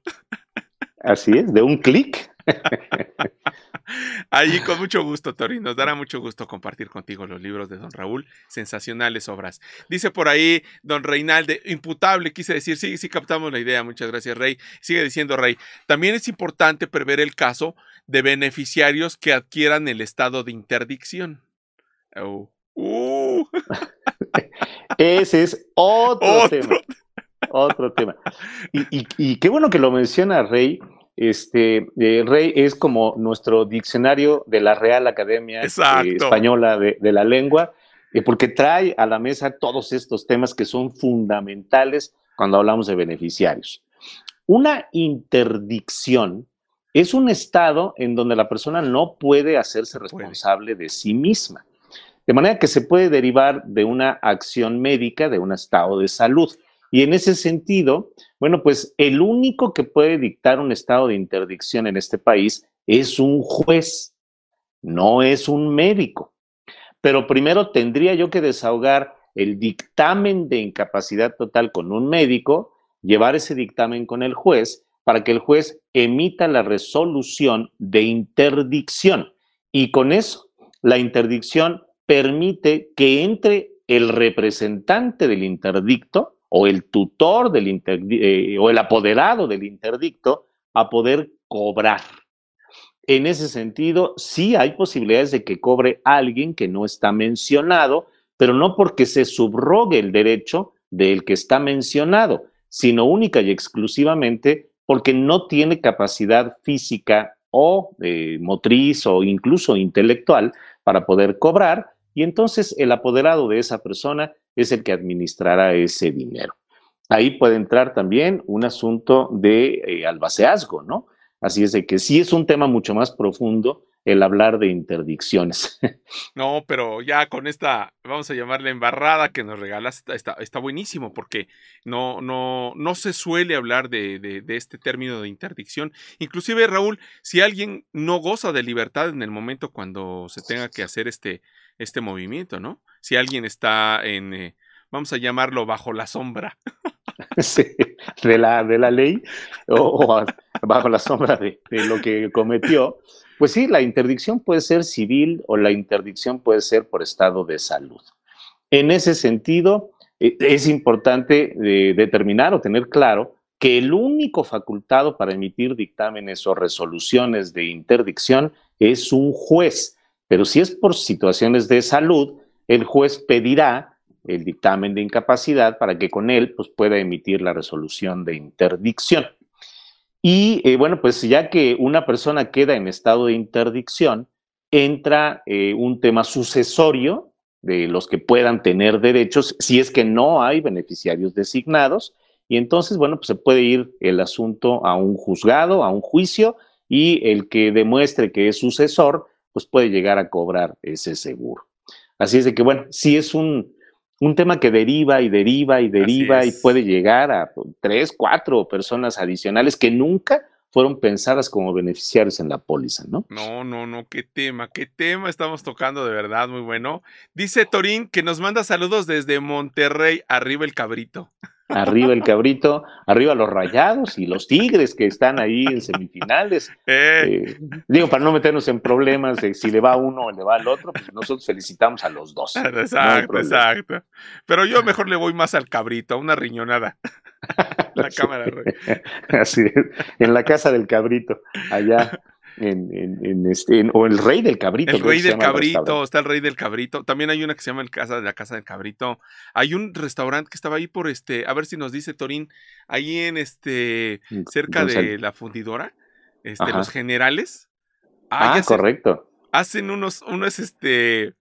Speaker 1: Así es, de un clic. [laughs]
Speaker 2: Allí con mucho gusto, Tori. Nos dará mucho gusto compartir contigo los libros de Don Raúl. Sensacionales obras. Dice por ahí Don Reinalde, imputable, quise decir, sí, sí captamos la idea. Muchas gracias, Rey. Sigue diciendo, Rey. También es importante prever el caso de beneficiarios que adquieran el estado de interdicción. Oh. [laughs]
Speaker 1: Ese es otro, tema. Otro tema. Y, qué bueno que lo menciona Rey. Este, eh, Rey es como nuestro diccionario de la Real Academia eh, Española de, la Lengua, eh, porque trae a la mesa todos estos temas que son fundamentales cuando hablamos de beneficiarios. Una interdicción es un estado en donde la persona no puede hacerse responsable de sí misma. De manera que se puede derivar de una acción médica, de un estado de salud. Y en ese sentido, bueno, pues el único que puede dictar un estado de interdicción en este país es un juez, no es un médico. Pero primero tendría yo que desahogar el dictamen de incapacidad total con un médico, llevar ese dictamen con el juez para que el juez emita la resolución de interdicción. Y con eso, la interdicción permite que entre el representante del interdicto o el tutor del eh, o el apoderado del interdicto a poder cobrar. En ese sentido, sí hay posibilidades de que cobre alguien que no está mencionado, pero no porque se subrogue el derecho del que está mencionado, sino única y exclusivamente porque no tiene capacidad física o eh, motriz o incluso intelectual para poder cobrar y entonces el apoderado de esa persona es el que administrará ese dinero. Ahí puede entrar también un asunto de eh, albaceazgo, ¿no? Así es de que sí es un tema mucho más profundo el hablar de interdicciones. [laughs]
Speaker 2: No, pero ya con esta, vamos a llamarle embarrada que nos regalas, está, está buenísimo porque no, no, no se suele hablar de, de, este término de interdicción. Inclusive, Raúl, si alguien no goza de libertad en el momento cuando se tenga que hacer este, este movimiento, ¿no? Si alguien está en, eh, vamos a llamarlo bajo la sombra. [laughs]
Speaker 1: De, la, de la ley o, bajo la sombra de, de lo que cometió, pues sí, la interdicción puede ser civil o la interdicción puede ser por estado de salud. En ese sentido, e, es importante eh, determinar o tener claro que el único facultado para emitir dictámenes o resoluciones de interdicción es un juez, pero si es por situaciones de salud, el juez pedirá el dictamen de incapacidad para que con él pues, pueda emitir la resolución de interdicción. Y eh, bueno, pues ya que una persona queda en estado de interdicción, entra eh, un tema sucesorio de los que puedan tener derechos si es que no hay beneficiarios designados. Y entonces, bueno, pues se puede ir el asunto a un juzgado, a un juicio, y el que demuestre que es sucesor, pues puede llegar a cobrar ese seguro. Así es de que, bueno, sí es un, un tema que deriva y deriva y deriva y puede llegar a tres, cuatro personas adicionales que nunca fueron pensadas como beneficiarios en la póliza, ¿no?
Speaker 2: No, no, no, qué tema, qué tema estamos tocando de verdad, muy bueno. Dice Torín que nos manda saludos desde Monterrey, arriba el cabrito
Speaker 1: arriba el cabrito, arriba los rayados y los tigres que están ahí en semifinales. Eh. Eh, digo, para no meternos en problemas de si le va a uno o le va al otro, pues nosotros felicitamos a los dos. [laughs]
Speaker 2: Exacto, exacto. Pero yo mejor le voy más al cabrito, a una riñonada. [laughs] la cámara.
Speaker 1: Así es, en la casa del cabrito, allá en, este, o el rey del cabrito.
Speaker 2: El rey del cabrito, está el rey del cabrito. También hay una que se llama el casa de la casa del cabrito. Hay un restaurante que estaba ahí por este, a ver si nos dice Torín, ahí en este, cerca de la fundidora, este, los generales.
Speaker 1: Ah, correcto.
Speaker 2: Hacen unos, unos, este,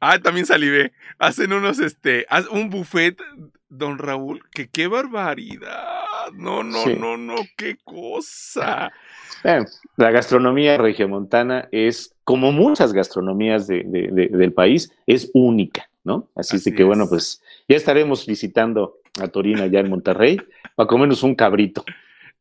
Speaker 2: ah, también salivé. Hacen unos, este, un buffet, don Raúl, que qué barbaridad. No, no, no, no, qué cosa.
Speaker 1: La gastronomía regiomontana es, como muchas gastronomías del país, es única, ¿no? Así, que, bueno, pues ya estaremos visitando a Torina ya en Monterrey para comernos un cabrito.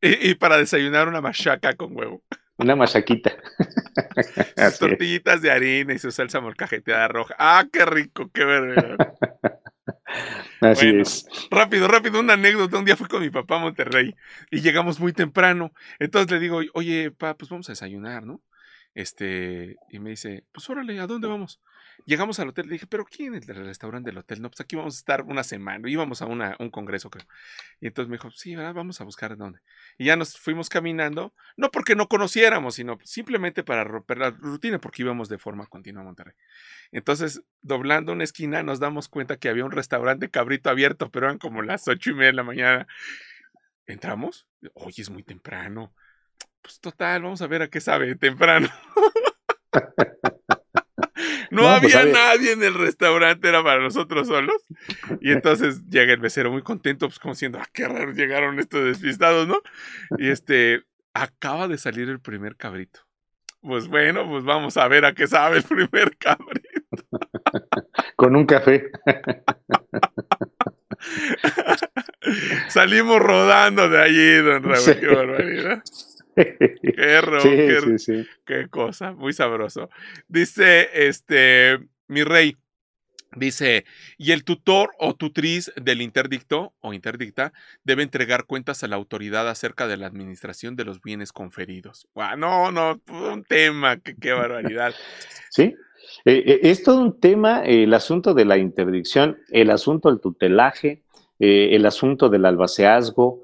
Speaker 2: Y, para desayunar una machaca con huevo.
Speaker 1: Una machaquita. [laughs]
Speaker 2: Sus tortillitas de harina y su salsa molcajeteada roja. ¡Ah, qué rico! ¡Qué verdad! [laughs]
Speaker 1: Así es.
Speaker 2: Rápido, rápido, una anécdota. Un día fui con mi papá a Monterrey y llegamos muy temprano. Entonces le digo, oye, pa, pues vamos a desayunar, ¿no? Este, y me dice, pues órale, ¿a dónde vamos? Llegamos al hotel, le dije, ¿pero quién es el restaurante del hotel? No, pues aquí vamos a estar una semana. Íbamos a una, un congreso, creo. Y entonces me dijo, sí, ¿verdad? vamos a buscar dónde. Y ya nos fuimos caminando, no porque no conociéramos, sino simplemente para romper la rutina, porque íbamos de forma continua a Monterrey. Entonces, doblando una esquina, nos damos cuenta que había un restaurante cabrito abierto, pero eran como las ocho y media de la mañana. ¿Entramos? Oye, es muy temprano. Pues total, vamos a ver a qué sabe temprano. [laughs] No, pues, había nadie en el restaurante, era para nosotros solos. Y entonces llega el mesero muy contento, pues como diciendo, ah, qué raro llegaron estos despistados, ¿no? Y este, acaba de salir el primer cabrito. Pues bueno, pues vamos a ver a qué sabe el primer cabrito. [laughs]
Speaker 1: Con un café. [laughs]
Speaker 2: Salimos rodando de allí, don Raúl, qué barbaridad. Qué, qué, cosa, muy sabroso. Dice, este, mi rey, dice, y el tutor o tutriz del interdicto o interdicta debe entregar cuentas a la autoridad acerca de la administración de los bienes conferidos. no, no, un tema, qué, barbaridad.
Speaker 1: Sí, eh, eh, es todo un tema el asunto de la interdicción, el asunto del tutelaje, eh, el asunto del albaceazgo,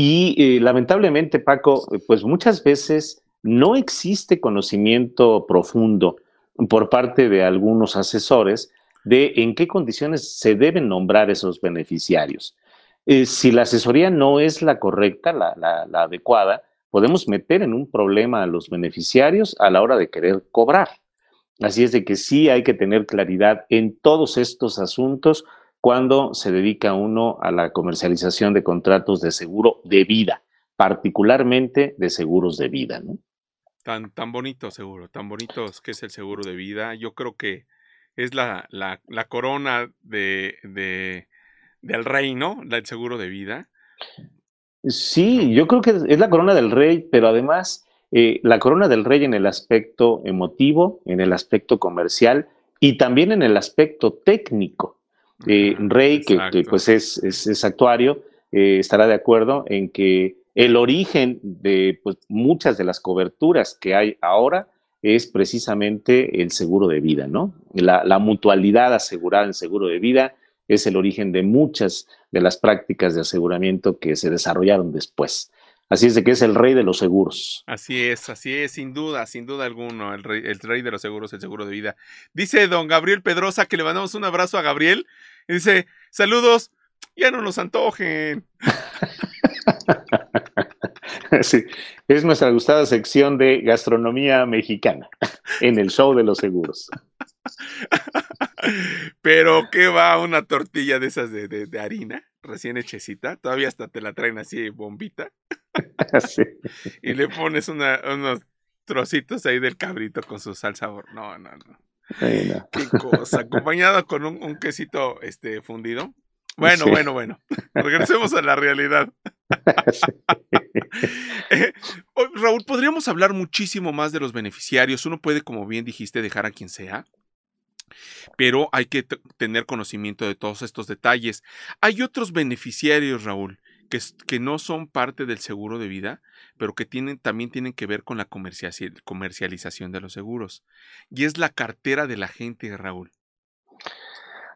Speaker 1: y eh, lamentablemente, Paco, pues muchas veces no existe conocimiento profundo por parte de algunos asesores de en qué condiciones se deben nombrar esos beneficiarios. Eh, si la asesoría no es la correcta, la, la adecuada, podemos meter en un problema a los beneficiarios a la hora de querer cobrar. Así es de que sí hay que tener claridad en todos estos asuntos cuando se dedica uno a la comercialización de contratos de seguro de vida, particularmente de seguros de vida, ¿no?
Speaker 2: Tan, tan bonito seguro, tan bonito que es el seguro de vida. Yo creo que es la, la, la corona de, de, del rey, ¿no? El seguro de vida.
Speaker 1: Sí, yo creo que es la corona del rey, pero además eh, la corona del rey en el aspecto emotivo, en el aspecto comercial y también en el aspecto técnico. Eh, rey, que, pues es, es, actuario, eh, estará de acuerdo en que el origen de pues, muchas de las coberturas que hay ahora es precisamente el seguro de vida, ¿no? La, mutualidad asegurada en seguro de vida es el origen de muchas de las prácticas de aseguramiento que se desarrollaron después. Así es de que es el rey de los seguros.
Speaker 2: Así es, así es, sin duda, sin duda alguno, el rey, el rey de los seguros, el seguro de vida. Dice don Gabriel Pedrosa que le mandamos un abrazo a Gabriel. Y dice, saludos, ya no nos antojen. [laughs]
Speaker 1: Sí, es nuestra gustada sección de gastronomía mexicana en el show de los seguros. [laughs]
Speaker 2: Pero, ¿qué va una tortilla de esas de, harina recién hechecita? Todavía hasta te la traen así bombita. [laughs] Y le pones unos trocitos ahí del cabrito con su salsa. No, no, no. Qué cosa. Acompañado con un, quesito este, fundido. Bueno, bueno, bueno. Regresemos a la realidad. [laughs] Eh, Raúl, podríamos hablar muchísimo más de los beneficiarios. Uno puede, como bien dijiste, dejar a quien sea, pero hay que tener conocimiento de todos estos detalles. Hay otros beneficiarios, Raúl, que, que, no son parte del seguro de vida, pero que también tienen que ver con la comercialización de los seguros. Y es la cartera de la gente, Raúl.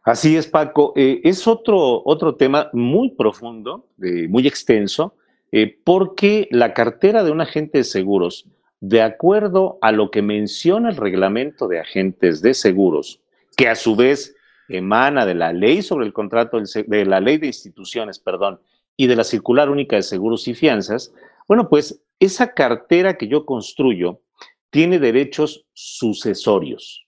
Speaker 1: Así es, Paco. Eh, es otro, otro tema muy profundo, muy extenso, eh, porque la cartera de un agente de seguros, de acuerdo a lo que menciona el reglamento de agentes de seguros, que a su vez emana de la ley sobre el contrato, de la ley de instituciones, perdón, y de la circular única de seguros y fianzas, bueno, pues esa cartera que yo construyo tiene derechos sucesorios.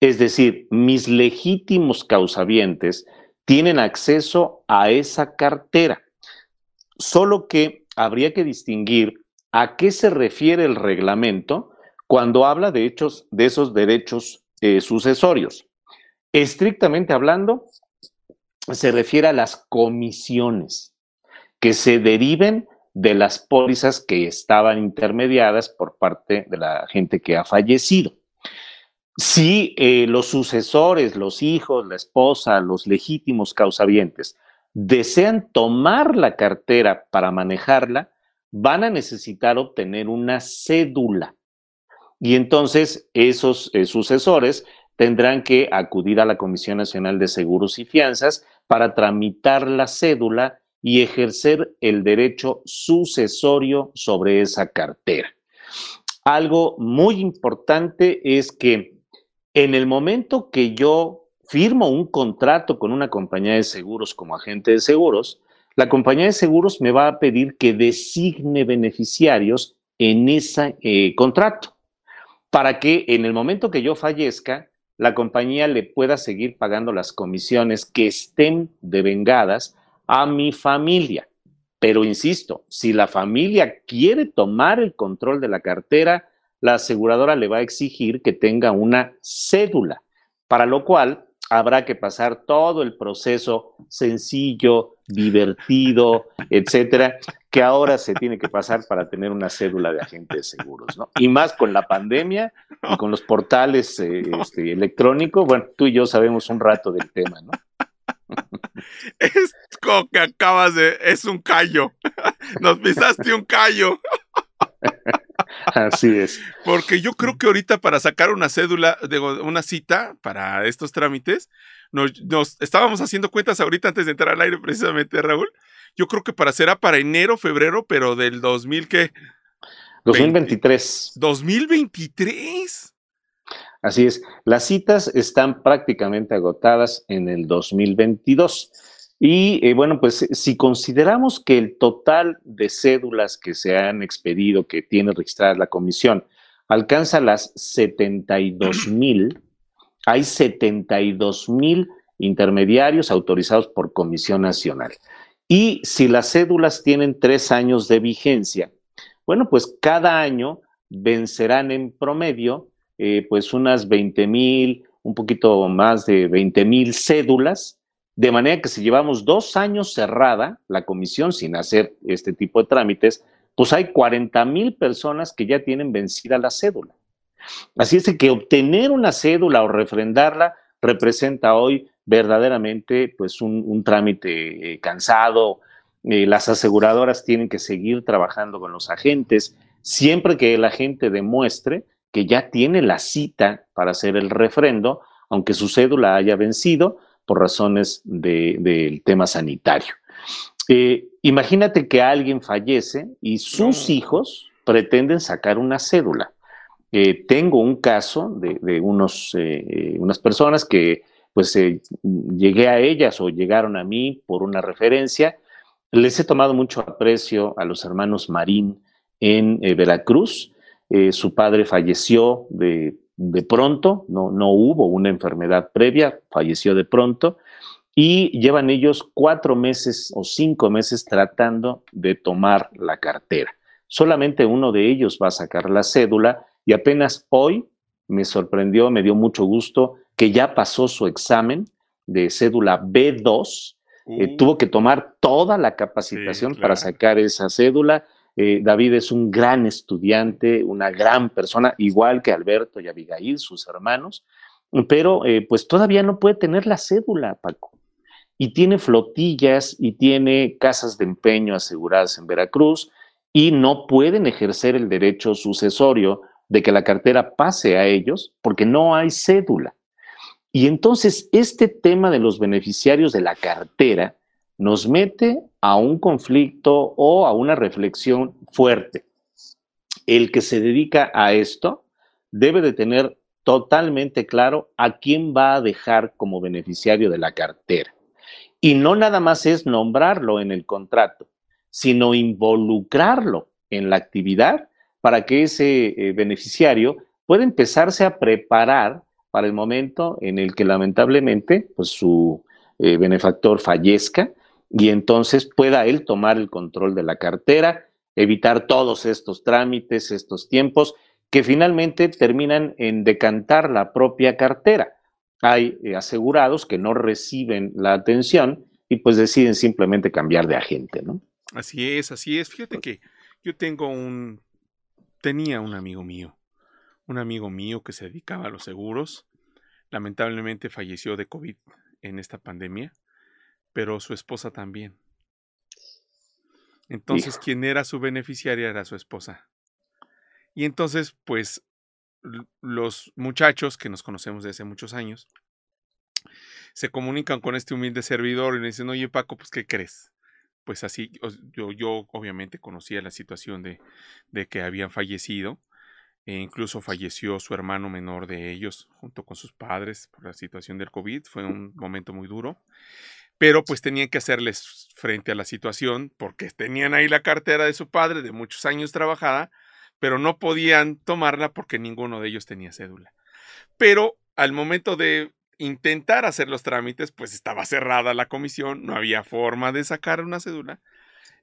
Speaker 1: Es decir, mis legítimos causavientes tienen acceso a esa cartera. Solo que habría que distinguir a qué se refiere el reglamento cuando habla de hechos de esos derechos eh, sucesorios. Estrictamente hablando, se refiere a las comisiones que se deriven de las pólizas que estaban intermediadas por parte de la gente que ha fallecido. Si eh, los sucesores, los hijos, la esposa, los legítimos causavientes desean tomar la cartera para manejarla, van a necesitar obtener una cédula. Y entonces esos eh, sucesores tendrán que acudir a la Comisión Nacional de Seguros y Fianzas para tramitar la cédula y ejercer el derecho sucesorio sobre esa cartera. Algo muy importante es que en el momento que yo firmo un contrato con una compañía de seguros como agente de seguros, la compañía de seguros me va a pedir que designe beneficiarios en ese eh, contrato para que en el momento que yo fallezca, la compañía le pueda seguir pagando las comisiones que estén devengadas a mi familia. Pero insisto, si la familia quiere tomar el control de la cartera, la aseguradora le va a exigir que tenga una cédula, para lo cual habrá que pasar todo el proceso sencillo, divertido, etcétera, que ahora se tiene que pasar para tener una cédula de agente de seguros, ¿no? Y más con la pandemia y con los portales eh, este, electrónicos, bueno, tú y yo sabemos un rato del tema, ¿no?
Speaker 2: Es como que acabas de. Es un callo. Nos pisaste un callo.
Speaker 1: Así es.
Speaker 2: Porque yo creo que ahorita para sacar una cédula, de una cita para estos trámites, nos, estábamos haciendo cuentas ahorita antes de entrar al aire, precisamente, Raúl. Yo creo que para será para enero, febrero, pero del 2000 ¿qué?
Speaker 1: 2023.
Speaker 2: 2023.
Speaker 1: Así es, las citas están prácticamente agotadas en el 2022. Y eh, bueno, pues si consideramos que el total de cédulas que se han expedido, que tiene registrada la comisión, alcanza las 72 [clears throat] mil. Hay 72 mil intermediarios autorizados por Comisión Nacional. Y si las cédulas tienen tres años de vigencia, bueno, pues cada año vencerán en promedio eh, pues unas 20 mil, un poquito más de 20 mil cédulas, de manera que si llevamos dos años cerrada la comisión sin hacer este tipo de trámites, pues hay 40 mil personas que ya tienen vencida la cédula. Así es que obtener una cédula o refrendarla representa hoy verdaderamente pues un, trámite eh, cansado. Eh, las aseguradoras tienen que seguir trabajando con los agentes siempre que el agente demuestre que ya tiene la cita para hacer el refrendo, aunque su cédula haya vencido por razones del tema sanitario. Eh, imagínate que alguien fallece y sus hijos pretenden sacar una cédula. Eh, tengo un caso de, unos, eh, unas personas que pues llegué a ellas o llegaron a mí por una referencia. Les he tomado mucho aprecio a los hermanos Marín en Veracruz. su padre falleció de, pronto, no, no hubo una enfermedad previa, falleció de pronto y llevan ellos cuatro meses o cinco meses tratando de tomar la cartera. Solamente uno de ellos va a sacar la cédula y apenas hoy me sorprendió, me dio mucho gusto que ya pasó su examen de cédula B2. Eh, uh. tuvo que tomar toda la capacitación para sacar esa cédula. Eh, David es un gran estudiante, una gran persona, igual que Alberto y Abigail, sus hermanos, pero eh, pues todavía no puede tener la cédula, Paco. Y tiene flotillas y tiene casas de empeño aseguradas en Veracruz y no pueden ejercer el derecho sucesorio de que la cartera pase a ellos porque no hay cédula. Y entonces este tema de los beneficiarios de la cartera nos mete a un conflicto o a una reflexión fuerte. El que se dedica a esto debe de tener totalmente claro a quién va a dejar como beneficiario de la cartera. Y no nada más es nombrarlo en el contrato, sino involucrarlo en la actividad para que ese eh, beneficiario pueda empezarse a preparar para el momento en el que lamentablemente pues, su eh, benefactor fallezca y entonces pueda él tomar el control de la cartera, evitar todos estos trámites, estos tiempos que finalmente terminan en decantar la propia cartera. Hay eh, asegurados que no reciben la atención y pues deciden simplemente cambiar de agente, ¿no?
Speaker 2: Así es, así es. Fíjate que yo tengo un tenía un amigo mío, un amigo mío que se dedicaba a los seguros. Lamentablemente falleció de COVID en esta pandemia, pero su esposa también. Entonces, quien era su beneficiaria era su esposa. Y entonces, pues, los muchachos que nos conocemos desde hace muchos años, se comunican con este humilde servidor y le dicen, oye Paco, pues, ¿qué crees? pues así, yo, yo obviamente conocía la situación de, de que habían fallecido, e incluso falleció su hermano menor de ellos junto con sus padres por la situación del COVID, fue un momento muy duro, pero pues tenían que hacerles frente a la situación porque tenían ahí la cartera de su padre de muchos años trabajada, pero no podían tomarla porque ninguno de ellos tenía cédula. Pero al momento de intentar hacer los trámites, pues estaba cerrada la comisión, no había forma de sacar una cédula.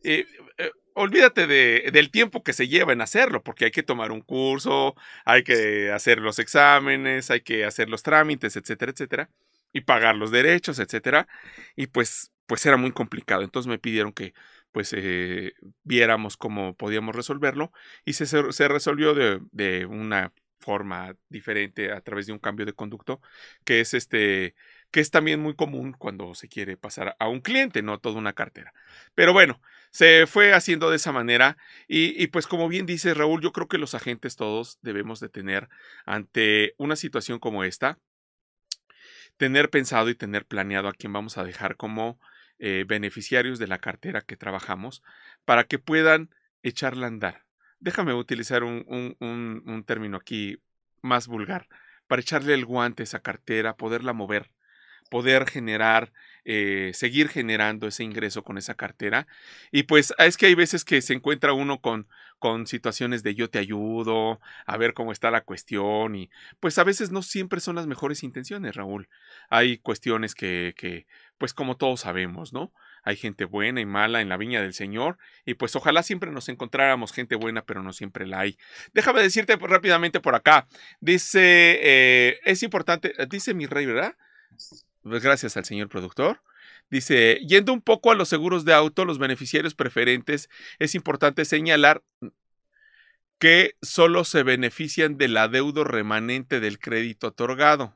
Speaker 2: Eh, eh, olvídate de, del tiempo que se lleva en hacerlo, porque hay que tomar un curso, hay que hacer los exámenes, hay que hacer los trámites, etcétera, etcétera, y pagar los derechos, etcétera. Y pues, pues era muy complicado. Entonces me pidieron que pues eh, viéramos cómo podíamos resolverlo y se, se resolvió de, de una forma diferente a través de un cambio de conducto, que es este que es también muy común cuando se quiere pasar a un cliente, no toda una cartera. Pero bueno, se fue haciendo de esa manera y, y, pues como bien dice Raúl, yo creo que los agentes todos debemos de tener ante una situación como esta, tener pensado y tener planeado a quién vamos a dejar como eh, beneficiarios de la cartera que trabajamos para que puedan echarla a andar. Déjame utilizar un, término aquí más vulgar, para echarle el guante a esa cartera, poderla mover, poder generar, eh, seguir generando ese ingreso con esa cartera. Y pues es que hay veces que se encuentra uno con, con situaciones de yo te ayudo, a ver cómo está la cuestión y pues a veces no siempre son las mejores intenciones, Raúl. Hay cuestiones que, que pues como todos sabemos, ¿no? Hay gente buena y mala en la viña del Señor y pues ojalá siempre nos encontráramos gente buena, pero no siempre la hay. Déjame decirte rápidamente por acá. Dice, eh, es importante, dice mi rey, ¿verdad? Pues gracias al señor productor. Dice, yendo un poco a los seguros de auto, los beneficiarios preferentes, es importante señalar que solo se benefician del adeudo remanente del crédito otorgado.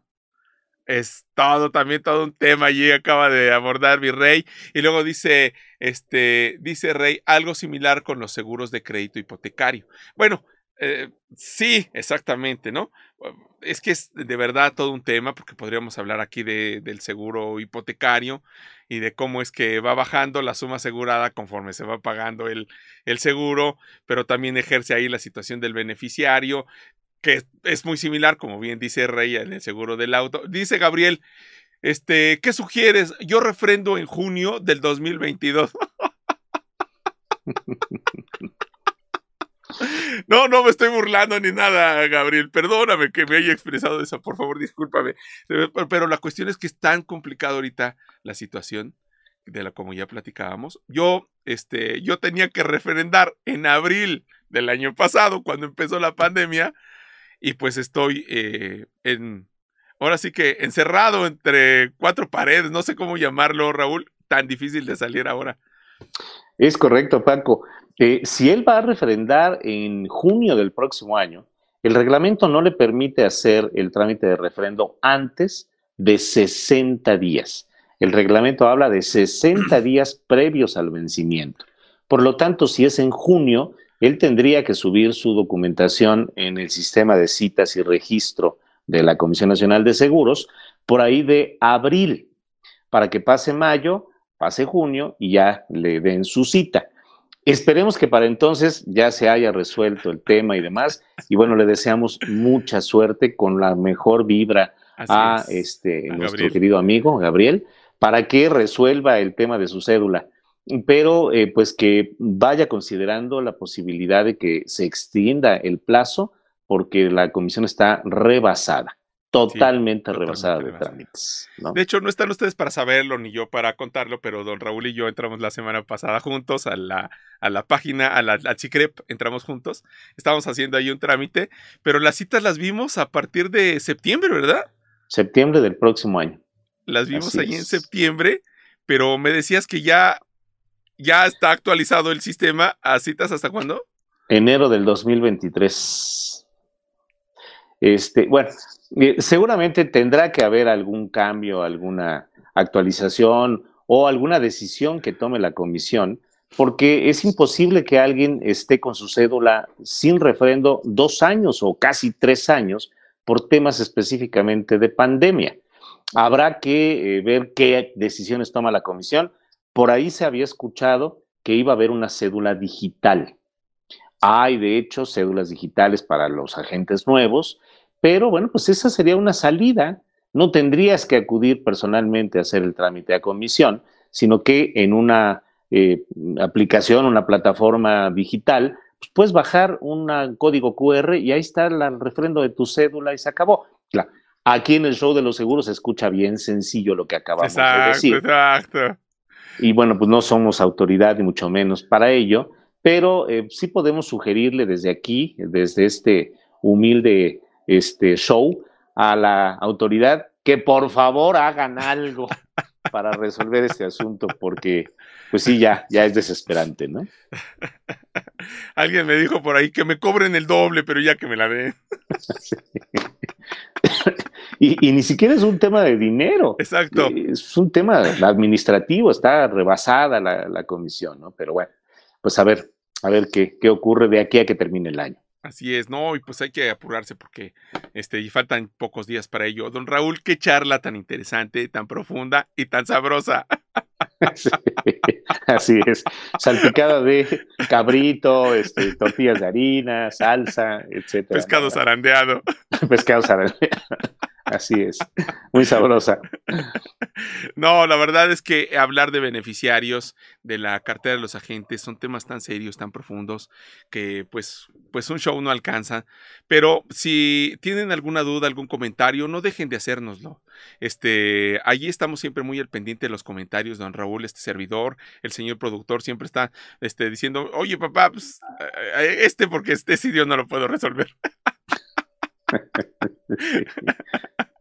Speaker 2: Es todo, también todo un tema allí acaba de abordar mi rey. Y luego dice, este, dice Rey, algo similar con los seguros de crédito hipotecario. Bueno, eh, sí, exactamente, ¿no? Es que es de verdad todo un tema, porque podríamos hablar aquí de, del seguro hipotecario y de cómo es que va bajando la suma asegurada conforme se va pagando el, el seguro, pero también ejerce ahí la situación del beneficiario, que es muy similar, como bien dice Rey en el seguro del auto. Dice Gabriel, este, ¿qué sugieres? Yo refrendo en junio del 2022. [laughs] No, no me estoy burlando ni nada, Gabriel. Perdóname que me haya expresado eso, por favor, discúlpame. Pero la cuestión es que es tan complicada ahorita la situación de la como ya platicábamos. Yo, este, yo tenía que referendar en abril del año pasado, cuando empezó la pandemia, y pues estoy eh, en, ahora sí que encerrado entre cuatro paredes, no sé cómo llamarlo, Raúl, tan difícil de salir ahora.
Speaker 1: Es correcto, Paco. Eh, si él va a referendar en junio del próximo año, el reglamento no le permite hacer el trámite de referendo antes de 60 días. El reglamento habla de 60 [clears throat] días previos al vencimiento. Por lo tanto, si es en junio, él tendría que subir su documentación en el sistema de citas y registro de la Comisión Nacional de Seguros por ahí de abril, para que pase mayo, pase junio y ya le den su cita. Esperemos que para entonces ya se haya resuelto el tema y demás. Y bueno, le deseamos mucha suerte con la mejor vibra a este nuestro querido amigo Gabriel para que resuelva el tema de su cédula. Pero eh, pues que vaya considerando la posibilidad de que se extienda el plazo porque la comisión está rebasada totalmente rebasada de trámites.
Speaker 2: De hecho, no están ustedes para saberlo ni yo para contarlo, pero don Raúl y yo entramos la semana pasada juntos a la, a la página, a la, Chicrep, entramos juntos. Estábamos haciendo ahí un trámite, pero las citas las vimos a partir de septiembre, ¿verdad?
Speaker 1: Septiembre del próximo año.
Speaker 2: Las vimos ahí en septiembre, pero me decías que ya, ya está actualizado el sistema a citas hasta cuándo?
Speaker 1: Enero del 2023. Este, bueno, eh, seguramente tendrá que haber algún cambio, alguna actualización o alguna decisión que tome la comisión, porque es imposible que alguien esté con su cédula sin refrendo dos años o casi tres años por temas específicamente de pandemia. Habrá que eh, ver qué decisiones toma la comisión. Por ahí se había escuchado que iba a haber una cédula digital. Hay, de hecho, cédulas digitales para los agentes nuevos pero bueno, pues esa sería una salida. No tendrías que acudir personalmente a hacer el trámite a comisión, sino que en una eh, aplicación, una plataforma digital, pues puedes bajar un código QR y ahí está el refrendo de tu cédula y se acabó. Claro, aquí en el show de los seguros se escucha bien sencillo lo que acabamos de decir. Exacto. Y bueno, pues no somos autoridad ni mucho menos para ello, pero eh, sí podemos sugerirle desde aquí, desde este humilde este show a la autoridad que por favor hagan algo para resolver este asunto, porque pues sí, ya, ya es desesperante, ¿no?
Speaker 2: Alguien me dijo por ahí que me cobren el doble, pero ya que me la den. [laughs]
Speaker 1: y, ni siquiera es un tema de dinero.
Speaker 2: Exacto.
Speaker 1: Es un tema administrativo, está rebasada la, la comisión, ¿no? Pero bueno, pues a ver, a ver qué, qué ocurre de aquí a que termine el año.
Speaker 2: Así es, no, y pues hay que apurarse porque este, y faltan pocos días para ello. Don Raúl, qué charla tan interesante, tan profunda y tan sabrosa. [laughs]
Speaker 1: así es, salpicada de cabrito, este, tortillas de harina, salsa, etcétera.
Speaker 2: Pescado zarandeado. [laughs]
Speaker 1: Pescado zarandeado. Así es, muy sabrosa.
Speaker 2: No, la verdad es que hablar de beneficiarios de la cartera de los agentes son temas tan serios, tan profundos, que pues, pues un show no alcanza. Pero si tienen alguna duda, algún comentario, no dejen de hacérnoslo. Este, allí estamos siempre muy al pendiente de los comentarios, don Raúl, este servidor, el señor productor siempre está este, diciendo, oye papá, pues, eh, este porque este sitio no lo puedo resolver. [laughs] [laughs]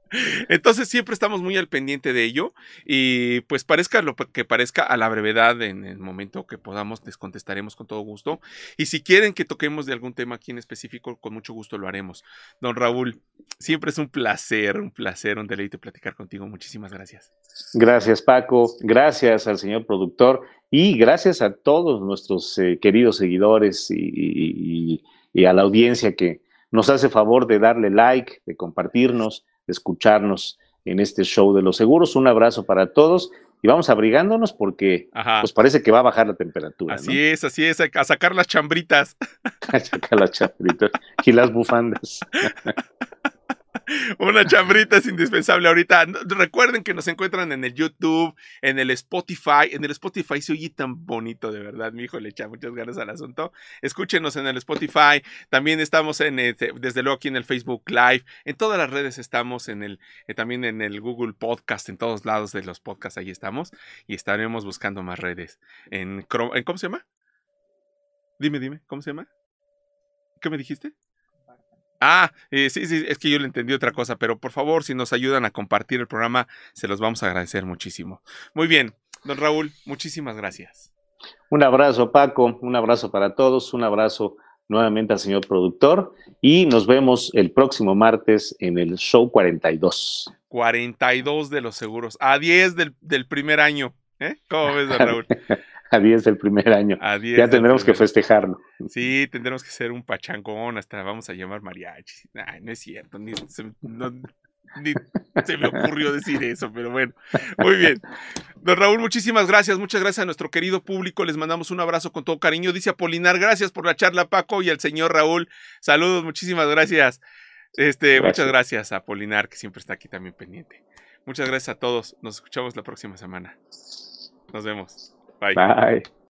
Speaker 2: Entonces siempre estamos muy al pendiente de ello y pues parezca lo que parezca a la brevedad en el momento que podamos les contestaremos con todo gusto y si quieren que toquemos de algún tema aquí en específico con mucho gusto lo haremos. Don Raúl, siempre es un placer, un placer, un deleite platicar contigo. Muchísimas gracias.
Speaker 1: Gracias Paco, gracias al señor productor y gracias a todos nuestros eh, queridos seguidores y a la audiencia que nos hace favor de darle like, de compartirnos escucharnos en este show de los seguros. Un abrazo para todos y vamos abrigándonos porque pues parece que va a bajar la temperatura.
Speaker 2: Así es, así es, a sacar las chambritas. [laughs]
Speaker 1: a sacar las chambritas y las bufandas. [laughs]
Speaker 2: Una chambrita es indispensable ahorita. Recuerden que nos encuentran en el YouTube, en el Spotify. En el Spotify se oye tan bonito, de verdad. Mi hijo le echa muchas ganas al asunto. Escúchenos en el Spotify. También estamos en, este, desde luego aquí en el Facebook Live. En todas las redes estamos, en el, eh, también en el Google Podcast, en todos lados de los podcasts, ahí estamos. Y estaremos buscando más redes. En, en ¿Cómo se llama? Dime, dime, ¿cómo se llama? ¿Qué me dijiste? Ah, eh, sí, sí, es que yo le entendí otra cosa, pero por favor, si nos ayudan a compartir el programa, se los vamos a agradecer muchísimo. Muy bien, don Raúl, muchísimas gracias.
Speaker 1: Un abrazo, Paco, un abrazo para todos, un abrazo nuevamente al señor productor y nos vemos el próximo martes en el show 42.
Speaker 2: 42 de los seguros, a 10 del, del primer año. ¿eh? ¿Cómo ves, don Raúl? [laughs] [laughs]
Speaker 1: a 10 del primer año. ya tendremos que festejarlo.
Speaker 2: Sí, tendremos que ser un pachangón, hasta vamos a llamar mariachi. no es cierto, ni se, me ocurrió decir eso, pero bueno, muy bien. Don Raúl, muchísimas gracias, muchas gracias a nuestro querido público, les mandamos un abrazo con todo cariño. Dice Apolinar, gracias por la charla, Paco, y al señor Raúl, saludos, muchísimas gracias. Este, muchas gracias a Apolinar, que siempre está aquí también pendiente. Muchas gracias a todos, nos escuchamos la próxima semana. Nos vemos. Bye.
Speaker 1: Bye.